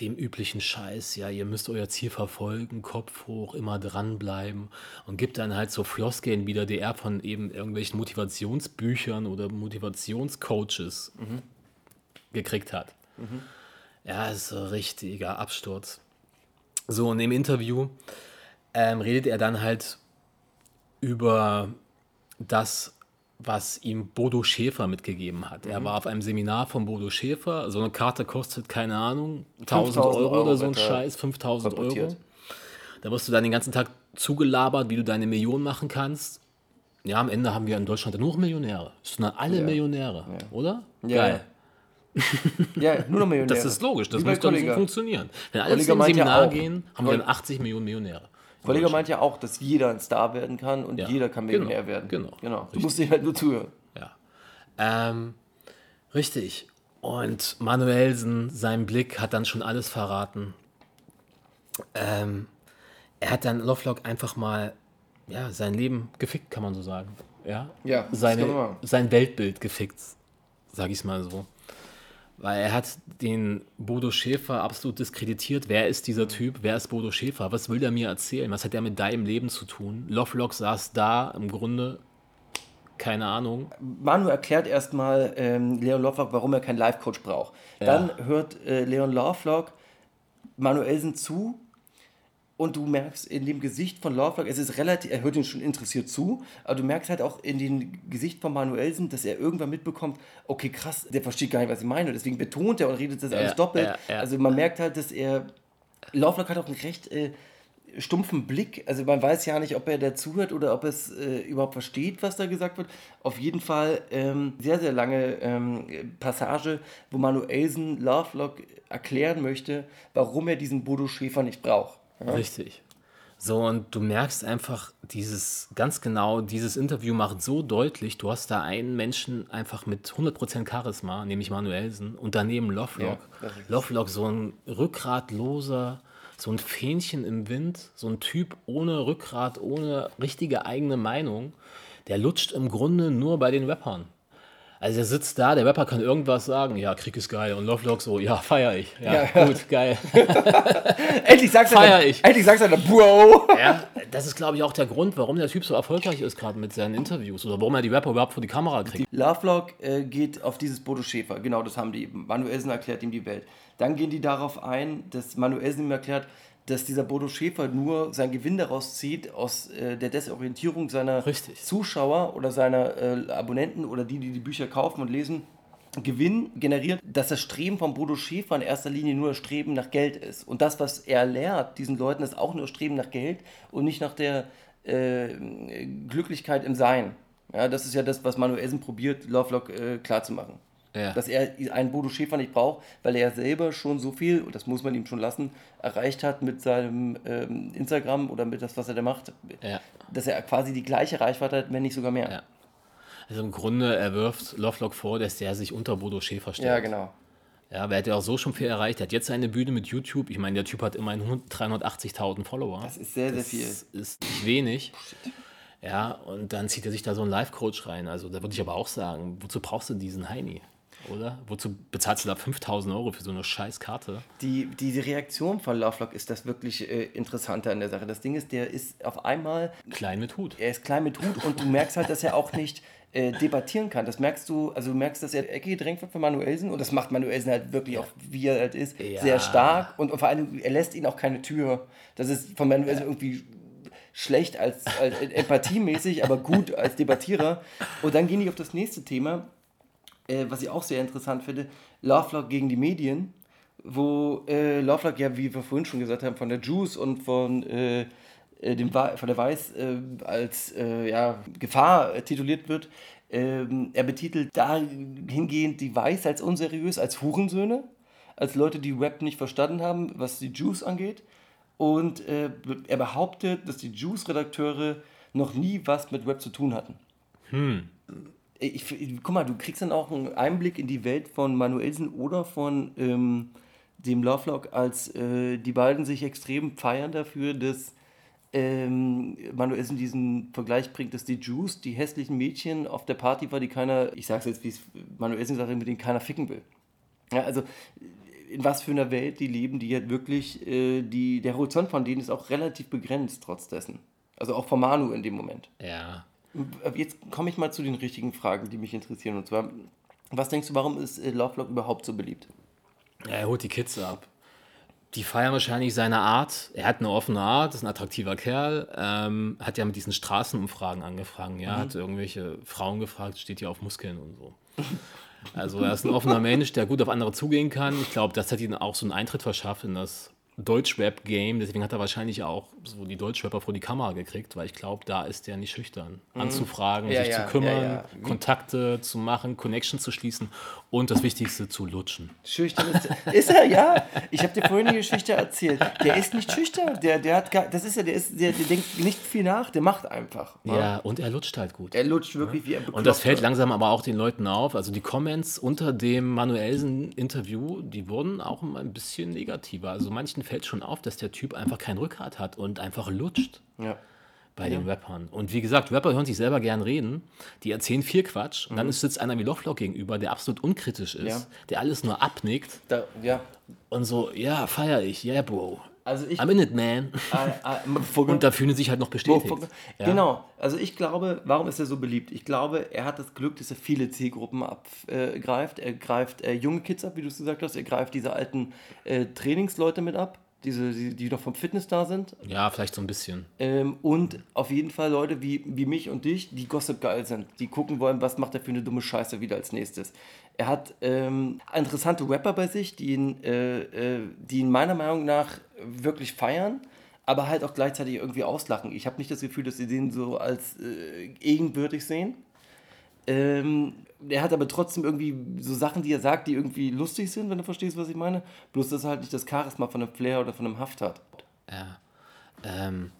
dem üblichen Scheiß. Ja, ihr müsst euer Ziel verfolgen, Kopf hoch, immer dranbleiben und gibt dann halt so Floskeln wieder, die er von eben irgendwelchen Motivationsbüchern oder Motivationscoaches gekriegt hat. Ja, ist so ein richtiger Absturz. So, und im Interview ähm, redet er dann halt über das, was ihm Bodo Schäfer mitgegeben hat. Er war auf einem Seminar von Bodo Schäfer. So eine Karte kostet, keine Ahnung, 1000 5000 Euro, oder so ein Scheiß, 5000 Euro. Da wirst du dann den ganzen Tag zugelabert, wie du deine Million machen kannst. Ja, am Ende haben wir in Deutschland nur noch Millionäre. Sind dann alle Millionäre, oder? Ja. Geil. Ja, nur noch Millionäre. Das ist logisch, das muss dann so funktionieren. Wenn alle Kollega ja Seminar auch- gehen, haben wir dann 80 Millionen Millionäre. Kollege meint ja auch, dass jeder ein Star werden kann und Ja. jeder kann Genau, Millionär werden. genau. genau. Du Richtig. musst dir halt nur zuhören. Ja. Ähm, richtig. Und Manuelsen, sein Blick hat dann schon alles verraten. Ähm, er hat dann Lovelock einfach mal ja, sein Leben gefickt, kann man so sagen. Ja, Ja, Seine, sein Weltbild gefickt, sage ich es mal so. Weil er hat den Bodo Schäfer absolut diskreditiert. Wer ist dieser Typ? Wer ist Bodo Schäfer? Was will der mir erzählen? Was hat er mit deinem Leben zu tun? Lovelock saß da im Grunde, keine Ahnung, Manu erklärt erstmal ähm, Leon Lovelock, warum er keinen Life-Coach braucht. Dann hört äh, Leon Lovelock Manuelsen zu und du merkst in dem Gesicht von Lovelock, es ist relativ, er hört ihn schon interessiert zu, aber du merkst halt auch in dem Gesicht von Manuelsen, dass er irgendwann mitbekommt, okay, krass, der versteht gar nicht, was ich meine. Deswegen betont er und redet das alles doppelt. ja, ja. Also man merkt halt, dass er, Lovelock hat auch einen recht äh, stumpfen Blick. Also man weiß ja nicht, ob er da zuhört oder ob es äh, überhaupt versteht, was da gesagt wird. Auf jeden Fall ähm, sehr, sehr lange ähm, Passage, wo Manuelsen Lovelock erklären möchte, warum er diesen Bodo Schäfer nicht braucht. Ja? Richtig. So, und du merkst einfach dieses, ganz genau, dieses Interview macht so deutlich, du hast da einen Menschen einfach mit 100% Charisma, nämlich Manuelsen, und daneben Lovelock. Ja, Lovelock, so ein rückgratloser, so ein Fähnchen im Wind, so ein Typ ohne Rückgrat, ohne richtige eigene Meinung, der lutscht im Grunde nur bei den Rappern. Also er sitzt da, der Rapper kann irgendwas sagen, ja, Krieg ist geil. Und Lovelock so, ja, feier ich. Ja, Ja. gut, geil. Endlich sagst du Feier dann, ich. Endlich sagst du dann, Bro! Ja, das ist, glaube ich, auch der Grund, warum der Typ so erfolgreich ist, gerade mit seinen Interviews oder warum er die Rapper überhaupt vor die Kamera kriegt. Lovelock äh, geht auf dieses Bodo Schäfer, genau das haben die. Manuelsen erklärt ihm die Welt. Dann gehen die darauf ein, dass Manuelsen ihm erklärt, dass dieser Bodo Schäfer nur sein Gewinn daraus zieht, aus äh, der Desorientierung seiner Richtig. Zuschauer oder seiner äh, Abonnenten oder die, die die Bücher kaufen und lesen. Gewinn generiert, dass das Streben von Bodo Schäfer in erster Linie nur das Streben nach Geld ist. Und das, was er lehrt, diesen Leuten, ist auch nur das Streben nach Geld und nicht nach der äh, Glücklichkeit im Sein. Ja, das ist ja das, was Manuelsen probiert, Lovelock äh, klarzumachen. Ja. Dass er einen Bodo Schäfer nicht braucht, weil er selber schon so viel, und das muss man ihm schon lassen, erreicht hat mit seinem ähm, Instagram oder mit das, was er da macht, Ja. dass er quasi die gleiche Reichweite hat, wenn nicht sogar mehr. Ja. Also im Grunde, er wirft Lovelock vor, dass der sich unter Bodo Schäfer stellt. Ja, genau. Ja, aber er hat ja auch so schon viel erreicht. Er hat jetzt seine Bühne mit YouTube. Ich meine, der Typ hat immerhin 380.000 Follower. Das ist sehr, sehr Das viel. ist nicht wenig. Ja, und dann zieht er sich da so einen Live-Coach rein. Also da würde ich aber auch sagen, wozu brauchst du diesen Heini? Oder? Wozu bezahlst du da 5000 Euro für so eine scheiß Karte? Die, die Reaktion von Lovelock ist das wirklich äh, Interessante an der Sache. Das Ding ist, der ist auf einmal Klein mit Hut. er ist klein mit Hut und du merkst halt, dass er auch nicht äh, debattieren kann. Das merkst du, also du merkst, dass er die Ecke gedrängt wird von Manuelsen und das macht Manuelsen halt wirklich auch, wie er halt ist, Ja. sehr stark und, und vor allem, er lässt ihn auch keine Tür. Das ist von Manuelsen irgendwie schlecht als, als empathiemäßig, aber gut als Debattierer. Und dann gehen die auf das nächste Thema, äh, was ich auch sehr interessant finde, Lovelock gegen die Medien, wo äh, Lovelock ja, wie wir vorhin schon gesagt haben, von der Juice und von, äh, äh dem, von der Weiß äh, als äh, ja, Gefahr tituliert wird. Ähm, er betitelt dahingehend die Weiß als unseriös, als Hurensöhne, als Leute, die Rap nicht verstanden haben, was die Juice angeht. Und er behauptet, dass die Juice-Redakteure noch nie was mit Rap zu tun hatten. Hm. Ich, guck mal, du kriegst dann auch einen Einblick in die Welt von Manuelsen oder von ähm, dem Lovelock, als äh, die beiden sich extrem feiern dafür, dass ähm, Manuelsen diesen Vergleich bringt, dass die Juice, die hässlichen Mädchen auf der Party war, die keiner, ich sag's jetzt, wie es Manuelsen sagt, mit denen keiner ficken will. Ja, also in was für einer Welt die leben, die halt wirklich, äh, die, der Horizont von denen ist auch relativ begrenzt trotz dessen. Also auch von Manu in dem Moment. Ja. Jetzt komme ich mal zu den richtigen Fragen, die mich interessieren. Und zwar, was denkst du, warum ist äh, Lovelock überhaupt so beliebt? Ja, er holt die Kids ab. Die feiern wahrscheinlich seine Art. Er hat eine offene Art, ist ein attraktiver Kerl. Ähm, hat ja mit diesen Straßenumfragen angefangen. Ja, mhm. hat irgendwelche Frauen gefragt, steht hier auf Muskeln und so. Also er ist ein offener Mensch, der gut auf andere zugehen kann. Ich glaube, das hat ihm auch so einen Eintritt verschafft in das Deutschrap-Game. Deswegen hat er wahrscheinlich auch so die Deutschrapper vor die Kamera gekriegt, weil ich glaube, da ist der nicht schüchtern. Mhm. Anzufragen, ja, sich ja, zu kümmern, ja, Kontakte zu machen, Connection zu schließen und das Wichtigste zu lutschen. Schüchtern ist, ist er, ja. Ich habe dir vorhin die Geschichte erzählt. Der ist nicht schüchtern. Der, der hat gar, das ist ja, der, ist, der, der denkt nicht viel nach, der macht einfach. Ja, und er lutscht halt gut. Er lutscht wirklich wie ein Und das fällt langsam aber auch den Leuten auf. Also die Comments unter dem Manuelsen-Interview, die wurden auch ein bisschen negativer. Also manchen fällt schon auf, dass der Typ einfach kein Rückgrat hat und einfach lutscht. Ja. Bei ja. den Rappern. Und wie gesagt, Rapper hören sich selber gern reden. Die erzählen viel Quatsch. Und mhm. dann sitzt einer wie Lovelock gegenüber, der absolut unkritisch ist, ja. der alles nur abnickt. Da, ja. Und so, ja, feier ich, yeah, Bro. Also ich, I'm in it, man. I, I, und da fühlen sie sich halt noch bestätigt. Ja. Genau. Also ich glaube, warum ist er so beliebt? Ich glaube, er hat das Glück, dass er viele Zielgruppen abgreift. Äh, er greift äh, junge Kids ab, wie du es gesagt hast. Er greift diese alten äh, Trainingsleute mit ab diese, die, die noch vom Fitness da sind. Ja, vielleicht so ein bisschen. Ähm, und auf jeden Fall Leute wie, wie mich und dich, die Gossip geil sind, die gucken wollen, was macht er für eine dumme Scheiße wieder als nächstes. Er hat ähm, interessante Rapper bei sich, die ihn, äh, äh, die ihn meiner Meinung nach wirklich feiern, aber halt auch gleichzeitig irgendwie auslachen. Ich habe nicht das Gefühl, dass sie den so als äh, ebenbürtig sehen. Ähm, er hat aber trotzdem irgendwie so Sachen, die er sagt, die irgendwie lustig sind, wenn du verstehst, was ich meine. Bloß, dass er halt nicht das Charisma von einem Flair oder von einem Haft hat. Ja. Ähm,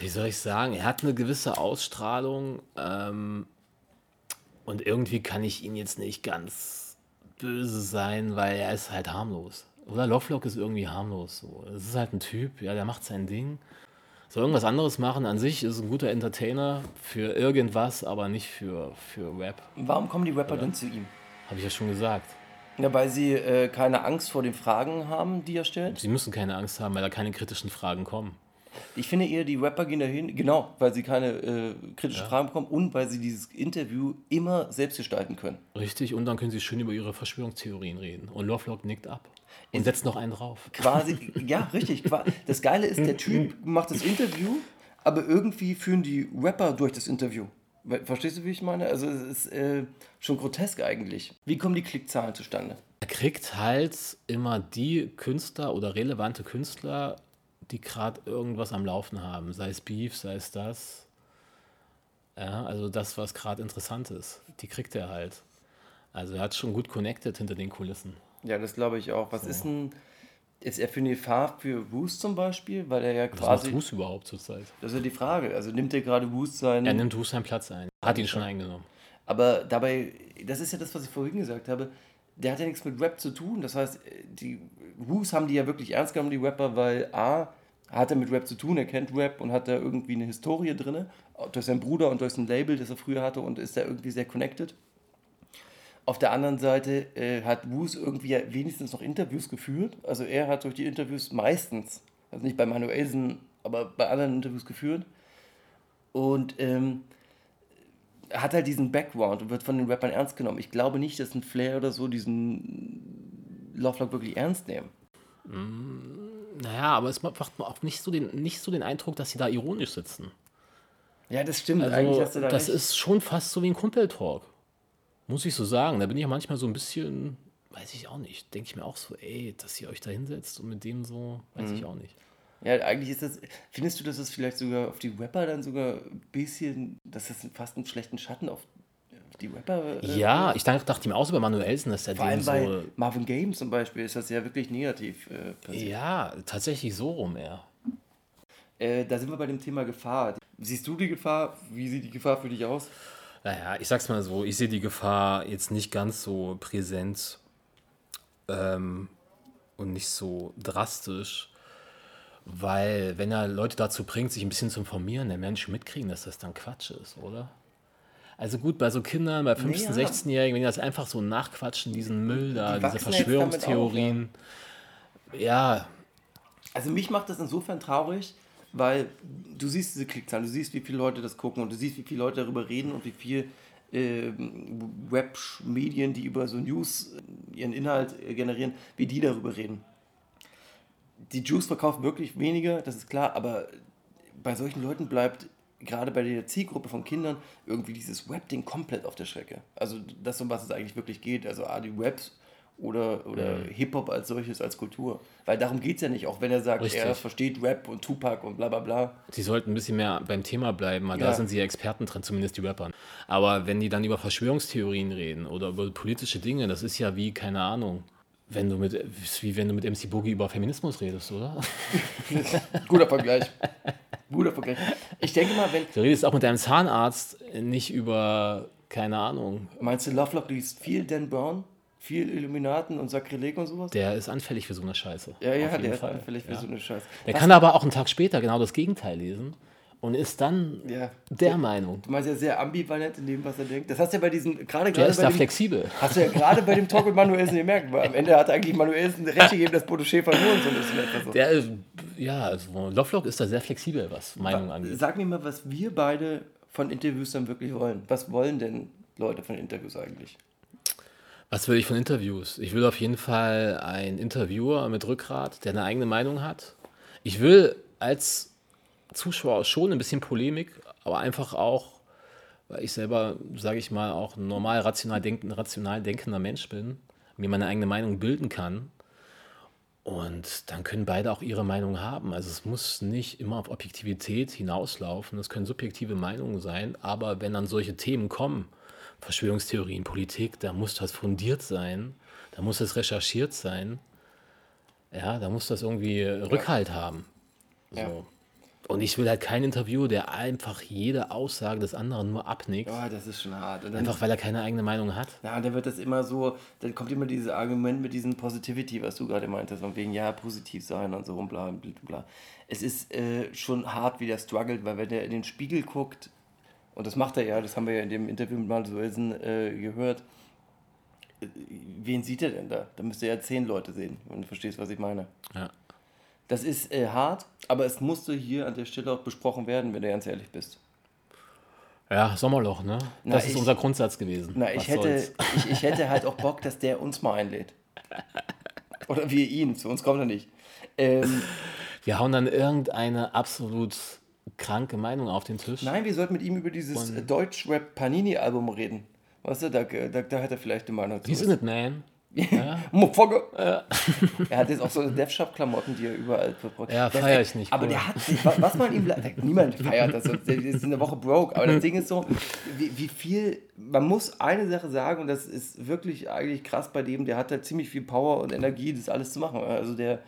wie soll ich sagen? Er hat eine gewisse Ausstrahlung ähm, und irgendwie kann ich ihn jetzt nicht ganz böse sein, weil er ist halt harmlos. Oder Lovelock ist irgendwie harmlos. So. Es ist halt ein Typ, ja, der macht sein Ding soll irgendwas anderes machen. An sich ist ein guter Entertainer für irgendwas, aber nicht für, für Rap. Warum kommen die Rapper denn zu ihm? Habe ich ja schon gesagt. Ja, weil sie äh, keine Angst vor den Fragen haben, die er stellt? Sie müssen keine Angst haben, weil da keine kritischen Fragen kommen. Ich finde eher, die Rapper gehen dahin, genau, weil sie keine äh, kritischen ja. Fragen bekommen und weil sie dieses Interview immer selbst gestalten können. Richtig, und dann können sie schön über ihre Verschwörungstheorien reden. Und Lovelock nickt ab. Und setzt noch einen drauf. Quasi, ja, richtig. Das Geile ist, der Typ macht das Interview, aber irgendwie führen die Rapper durch das Interview. Verstehst du, wie ich meine? Also es ist äh, schon grotesk eigentlich. Wie kommen die Klickzahlen zustande? Er kriegt halt immer die Künstler oder relevante Künstler, die gerade irgendwas am Laufen haben. Sei es Beef, sei es das. Ja, also das, was gerade interessant ist. Die kriegt er halt. Also er hat schon gut connected hinter den Kulissen. Ja, das glaube ich auch. Was so. ist denn, ist er für eine Gefahr für Woost zum Beispiel? Weil er ja quasi. Was macht Woost überhaupt zurzeit? Das ist ja die Frage. Also nimmt er gerade Woost seinen. Er nimmt Woost seinen Platz ein. Hat ihn schon eingenommen. Aber dabei, das ist ja das, was ich vorhin gesagt habe, der hat ja nichts mit Rap zu tun. Das heißt, die Woos haben die ja wirklich ernst genommen, die Rapper, weil A, hat er mit Rap zu tun, er kennt Rap und hat da irgendwie eine Historie drin, durch seinen Bruder und durch sein Label, das er früher hatte und ist da irgendwie sehr connected. Auf der anderen Seite äh, hat Woos irgendwie wenigstens noch Interviews geführt. Also er hat durch die Interviews meistens, also nicht bei Manuelsen, aber bei anderen Interviews geführt. Und ähm, hat halt diesen Background und wird von den Rappern ernst genommen. Ich glaube nicht, dass ein Flair oder so diesen Lovelock wirklich ernst nehmen. Mm, Naja, aber es macht auch nicht so, den, nicht so den Eindruck, dass sie da ironisch sitzen. Ja, das stimmt. Also, Eigentlich hast du da das recht. ist schon fast so wie ein Kumpeltalk. Muss ich so sagen. Da bin ich manchmal so ein bisschen, weiß ich auch nicht. Denke ich mir auch so, ey, dass ihr euch da hinsetzt und mit dem so, weiß Mhm. ich auch nicht. Ja, eigentlich ist das. Findest du, dass es vielleicht sogar auf die Rapper dann sogar ein bisschen, dass das fast einen schlechten Schatten auf, die Rapper. äh, Ja, ich dachte, dachte mir auch so bei Manuelsen, dass der Vor allem so. bei Marvin Game zum Beispiel ist das ja wirklich negativ äh. Ja, tatsächlich so rum eher. Äh, da sind wir bei dem Thema Gefahr. Siehst du die Gefahr? Wie sieht die Gefahr für dich aus? Naja, ich sag's mal so, ich sehe die Gefahr jetzt nicht ganz so präsent ähm, und nicht so drastisch, weil wenn er Leute dazu bringt, sich ein bisschen zu informieren, der Mensch mitkriegen, dass das dann Quatsch ist, oder? Also gut, bei so Kindern, bei 15-, Naja. 16-Jährigen, wenn die das einfach so nachquatschen, diesen Müll da, Die diese wachsen jetzt damit Verschwörungstheorien. ja, Also mich macht das insofern traurig, weil du siehst diese Klickzahlen, du siehst, wie viele Leute das gucken und du siehst, wie viele Leute darüber reden und wie viel ähm, Web-Medien, die über so News äh, ihren Inhalt äh, generieren, wie die darüber reden. Die Juice verkaufen wirklich weniger, das ist klar, aber bei solchen Leuten bleibt gerade bei der Zielgruppe von Kindern irgendwie dieses Web-Ding komplett auf der Strecke. Also das, um was es eigentlich wirklich geht. Also A, die Raps oder, oder Hip-Hop als solches, als Kultur. Weil darum geht es ja nicht, auch wenn er sagt, Richtig. er versteht Rap und Tupac und bla bla bla. Sie sollten ein bisschen mehr beim Thema bleiben, weil Ja. da sind sie Experten drin, zumindest die Rapper. Aber wenn die dann über Verschwörungstheorien reden oder über politische Dinge, das ist ja wie, keine Ahnung, wenn du mit, wie wenn du mit MC Boogie über Feminismus redest, oder? Guter Vergleich. Guter Vergleich. Ich denke mal, wenn. Du redest auch mit deinem Zahnarzt nicht über, keine Ahnung, Meinst du, Lovelock liest viel Dan Brown? Viel Illuminaten und Sakrileg und sowas? der ist anfällig für so eine Scheiße. ja, ja, der ist Fall. vielleicht für ja. so eine Scheiße. Der Was- kann aber auch einen Tag später genau das Gegenteil lesen und ist dann Ja. der Meinung. Du meinst ja sehr ambivalent in dem, was er denkt. Das hast du ja bei diesem, gerade Der gerade ist bei da dem, flexibel. Hast du ja gerade bei dem Talk mit Manuelsen gemerkt, weil am Ende hat eigentlich Manuelsen recht gegeben, dass Bodo Schäfer nur und so ein bisschen etwas so. Der, ist- ja, also Lovelock ist da sehr flexibel, was Meinung angeht. Sag mir mal, was wir beide von Interviews dann wirklich wollen. Was wollen denn Leute von Interviews eigentlich? Was will ich von Interviews? Ich will auf jeden Fall einen Interviewer mit Rückgrat, der eine eigene Meinung hat. Ich will als Zuschauer schon ein bisschen Polemik, aber einfach auch, weil ich selber, sage ich mal, auch ein normal rational, denk rational denkender Mensch bin, mir meine eigene Meinung bilden kann. Und dann können beide auch ihre Meinung haben. Also es muss nicht immer auf Objektivität hinauslaufen. Es können subjektive Meinungen sein. Aber wenn dann solche Themen kommen, Verschwörungstheorien, Politik, da muss das fundiert sein. Da muss es recherchiert sein. Ja, da muss das irgendwie Rückhalt haben. So. Ja. Und ich will halt kein Interview, der einfach jede Aussage des anderen nur abnickt. Oh, das ist schon hart. Einfach weil er keine eigene Meinung hat. ja, dann wird das immer so, dann kommt immer dieses Argument mit diesem Positivity, was du gerade meintest, von wegen, ja, positiv sein und so und bla, bla, bla. Es ist äh, schon hart, wie der struggelt, weil wenn der in den Spiegel guckt, und das macht er ja, das haben wir ja in dem Interview mit Manuelsen äh, gehört, wen sieht er denn da? Da müsste er ja zehn Leute sehen, wenn du verstehst, was ich meine. Ja. Das ist äh, hart, aber es musste hier an der Stelle auch besprochen werden, wenn du ganz ehrlich bist. Ja, Sommerloch, ne? Na, das ist ich- unser Grundsatz gewesen. Na, Was ich hätte, ich, ich hätte halt auch Bock, dass der uns mal einlädt. Oder wir ihn, zu uns kommt er nicht. Ähm, Wir hauen dann irgendeine absolut kranke Meinung auf den Tisch. nein, wir sollten mit ihm über dieses äh, Deutsch-Rap-Panini-Album reden. Weißt du, da, da, da hat er vielleicht eine Meinung zu. Wie ist it, man? Motherfucker. Er hat jetzt auch so Death Shop-Klamotten, die er überall verbraucht. Ja, Der ist feier echt- ich nicht, Aber cool. der hat was man ihm, niemand feiert das, der ist in der Woche broke. Aber das Ding ist so, wie, wie viel, man muss eine Sache sagen, und das ist wirklich eigentlich krass bei dem, der hat halt ziemlich viel Power und Energie, das alles zu machen. Also der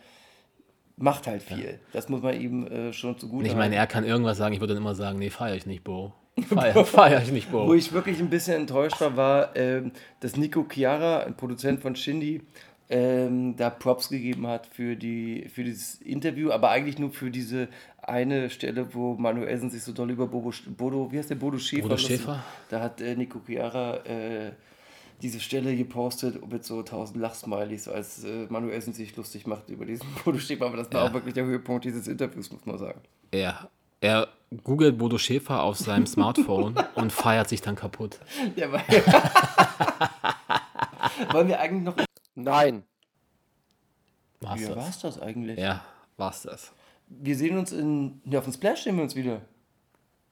macht halt viel. Das muss man ihm äh, schon zugute Ich meine, er kann irgendwas sagen, ich würde dann immer sagen, nee, feier ich nicht, Bo. Feier, feier ich nicht, Wo Bo. ich wirklich ein bisschen enttäuscht war, war, ähm, dass Nico Chiara, ein Produzent von Shindy, ähm, da Props gegeben hat für, die, für dieses Interview, aber eigentlich nur für diese eine Stelle, wo Manuelsen sich so doll über Bobo, Bodo, wie heißt der, Bodo Schäfer? Bodo Schäfer? Da hat äh, Nico Chiara äh, diese Stelle gepostet mit so tausend Lachsmilies, als äh, Manuelsen sich lustig macht über diesen Bodo Schäfer, aber das war Ja. auch wirklich der Höhepunkt dieses Interviews, muss man sagen. Er, er googelt Bodo Schäfer auf seinem Smartphone und feiert sich dann kaputt. Ja, weil Wollen wir eigentlich noch... Nein. War's Ja, das? war's das eigentlich? Ja, war's das. Wir sehen uns in. Ne, auf dem Splash sehen wir uns wieder.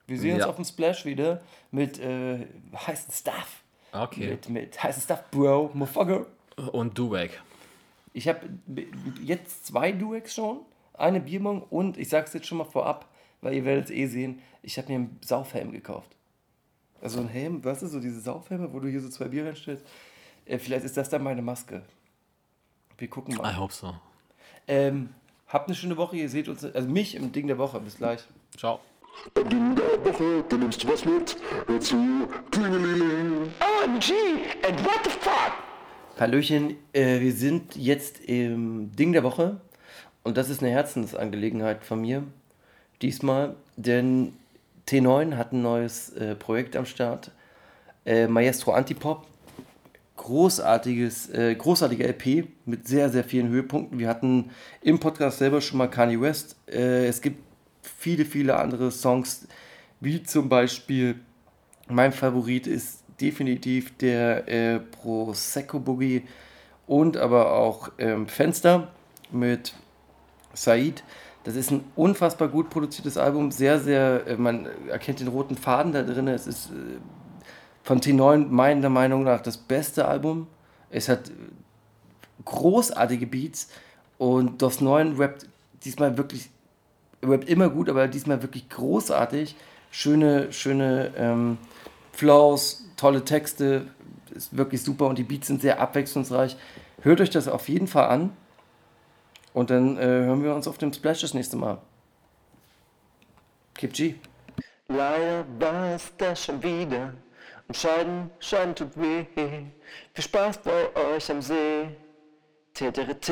Wir sehen uns Ja. auf dem Splash wieder mit äh, heißen Stuff. Okay. Mit, mit heißen Stuff, Bro, Motherfucker. Und Duwag. Ich habe jetzt zwei Duex schon, eine Biermong und ich sag's jetzt schon mal vorab, weil ihr werdet es eh sehen, ich habe mir einen Saufhelm gekauft. Also ein Helm, weißt du, so diese Saufhelme, wo du hier so zwei Bier reinstellst. Äh, vielleicht ist das dann meine Maske. Wir gucken I mal. hope so. Ähm, habt eine schöne Woche, ihr seht uns, also mich im Ding der Woche. Bis gleich. Ciao. Am Ding der Woche, da nimmst du was mit. Hör zu, Klingelingeling. OMG, and what the fuck? Hallöchen, äh, wir sind jetzt im Ding der Woche und das ist eine Herzensangelegenheit von mir diesmal, denn T9 hat ein neues äh, Projekt am Start, äh, Maestro Antipop, großartiges, äh, großartige LP mit sehr, sehr vielen Höhepunkten. Wir hatten im Podcast selber schon mal Kanye West. Äh, es gibt viele, viele andere Songs, wie zum Beispiel mein Favorit ist definitiv der äh, Prosecco Boogie und aber auch ähm, Fenster mit Said. Das ist ein unfassbar gut produziertes Album, sehr, sehr, äh, man erkennt den roten Faden da drin. Es ist äh, von T9 meiner Meinung nach das beste Album. Es hat äh, großartige Beats und DOS 9 rappt diesmal wirklich, rappt immer gut, aber diesmal wirklich großartig. Schöne, schöne ähm, Flows, tolle Texte, ist wirklich super und die Beats sind sehr abwechslungsreich. Hört euch das auf jeden Fall an und dann äh, hören wir uns auf dem Splash das nächste Mal. Kip G. Leider war es das schon wieder. Und Scheiden, Scheiden tut weh. Viel Spaß bei euch am See. TTRT.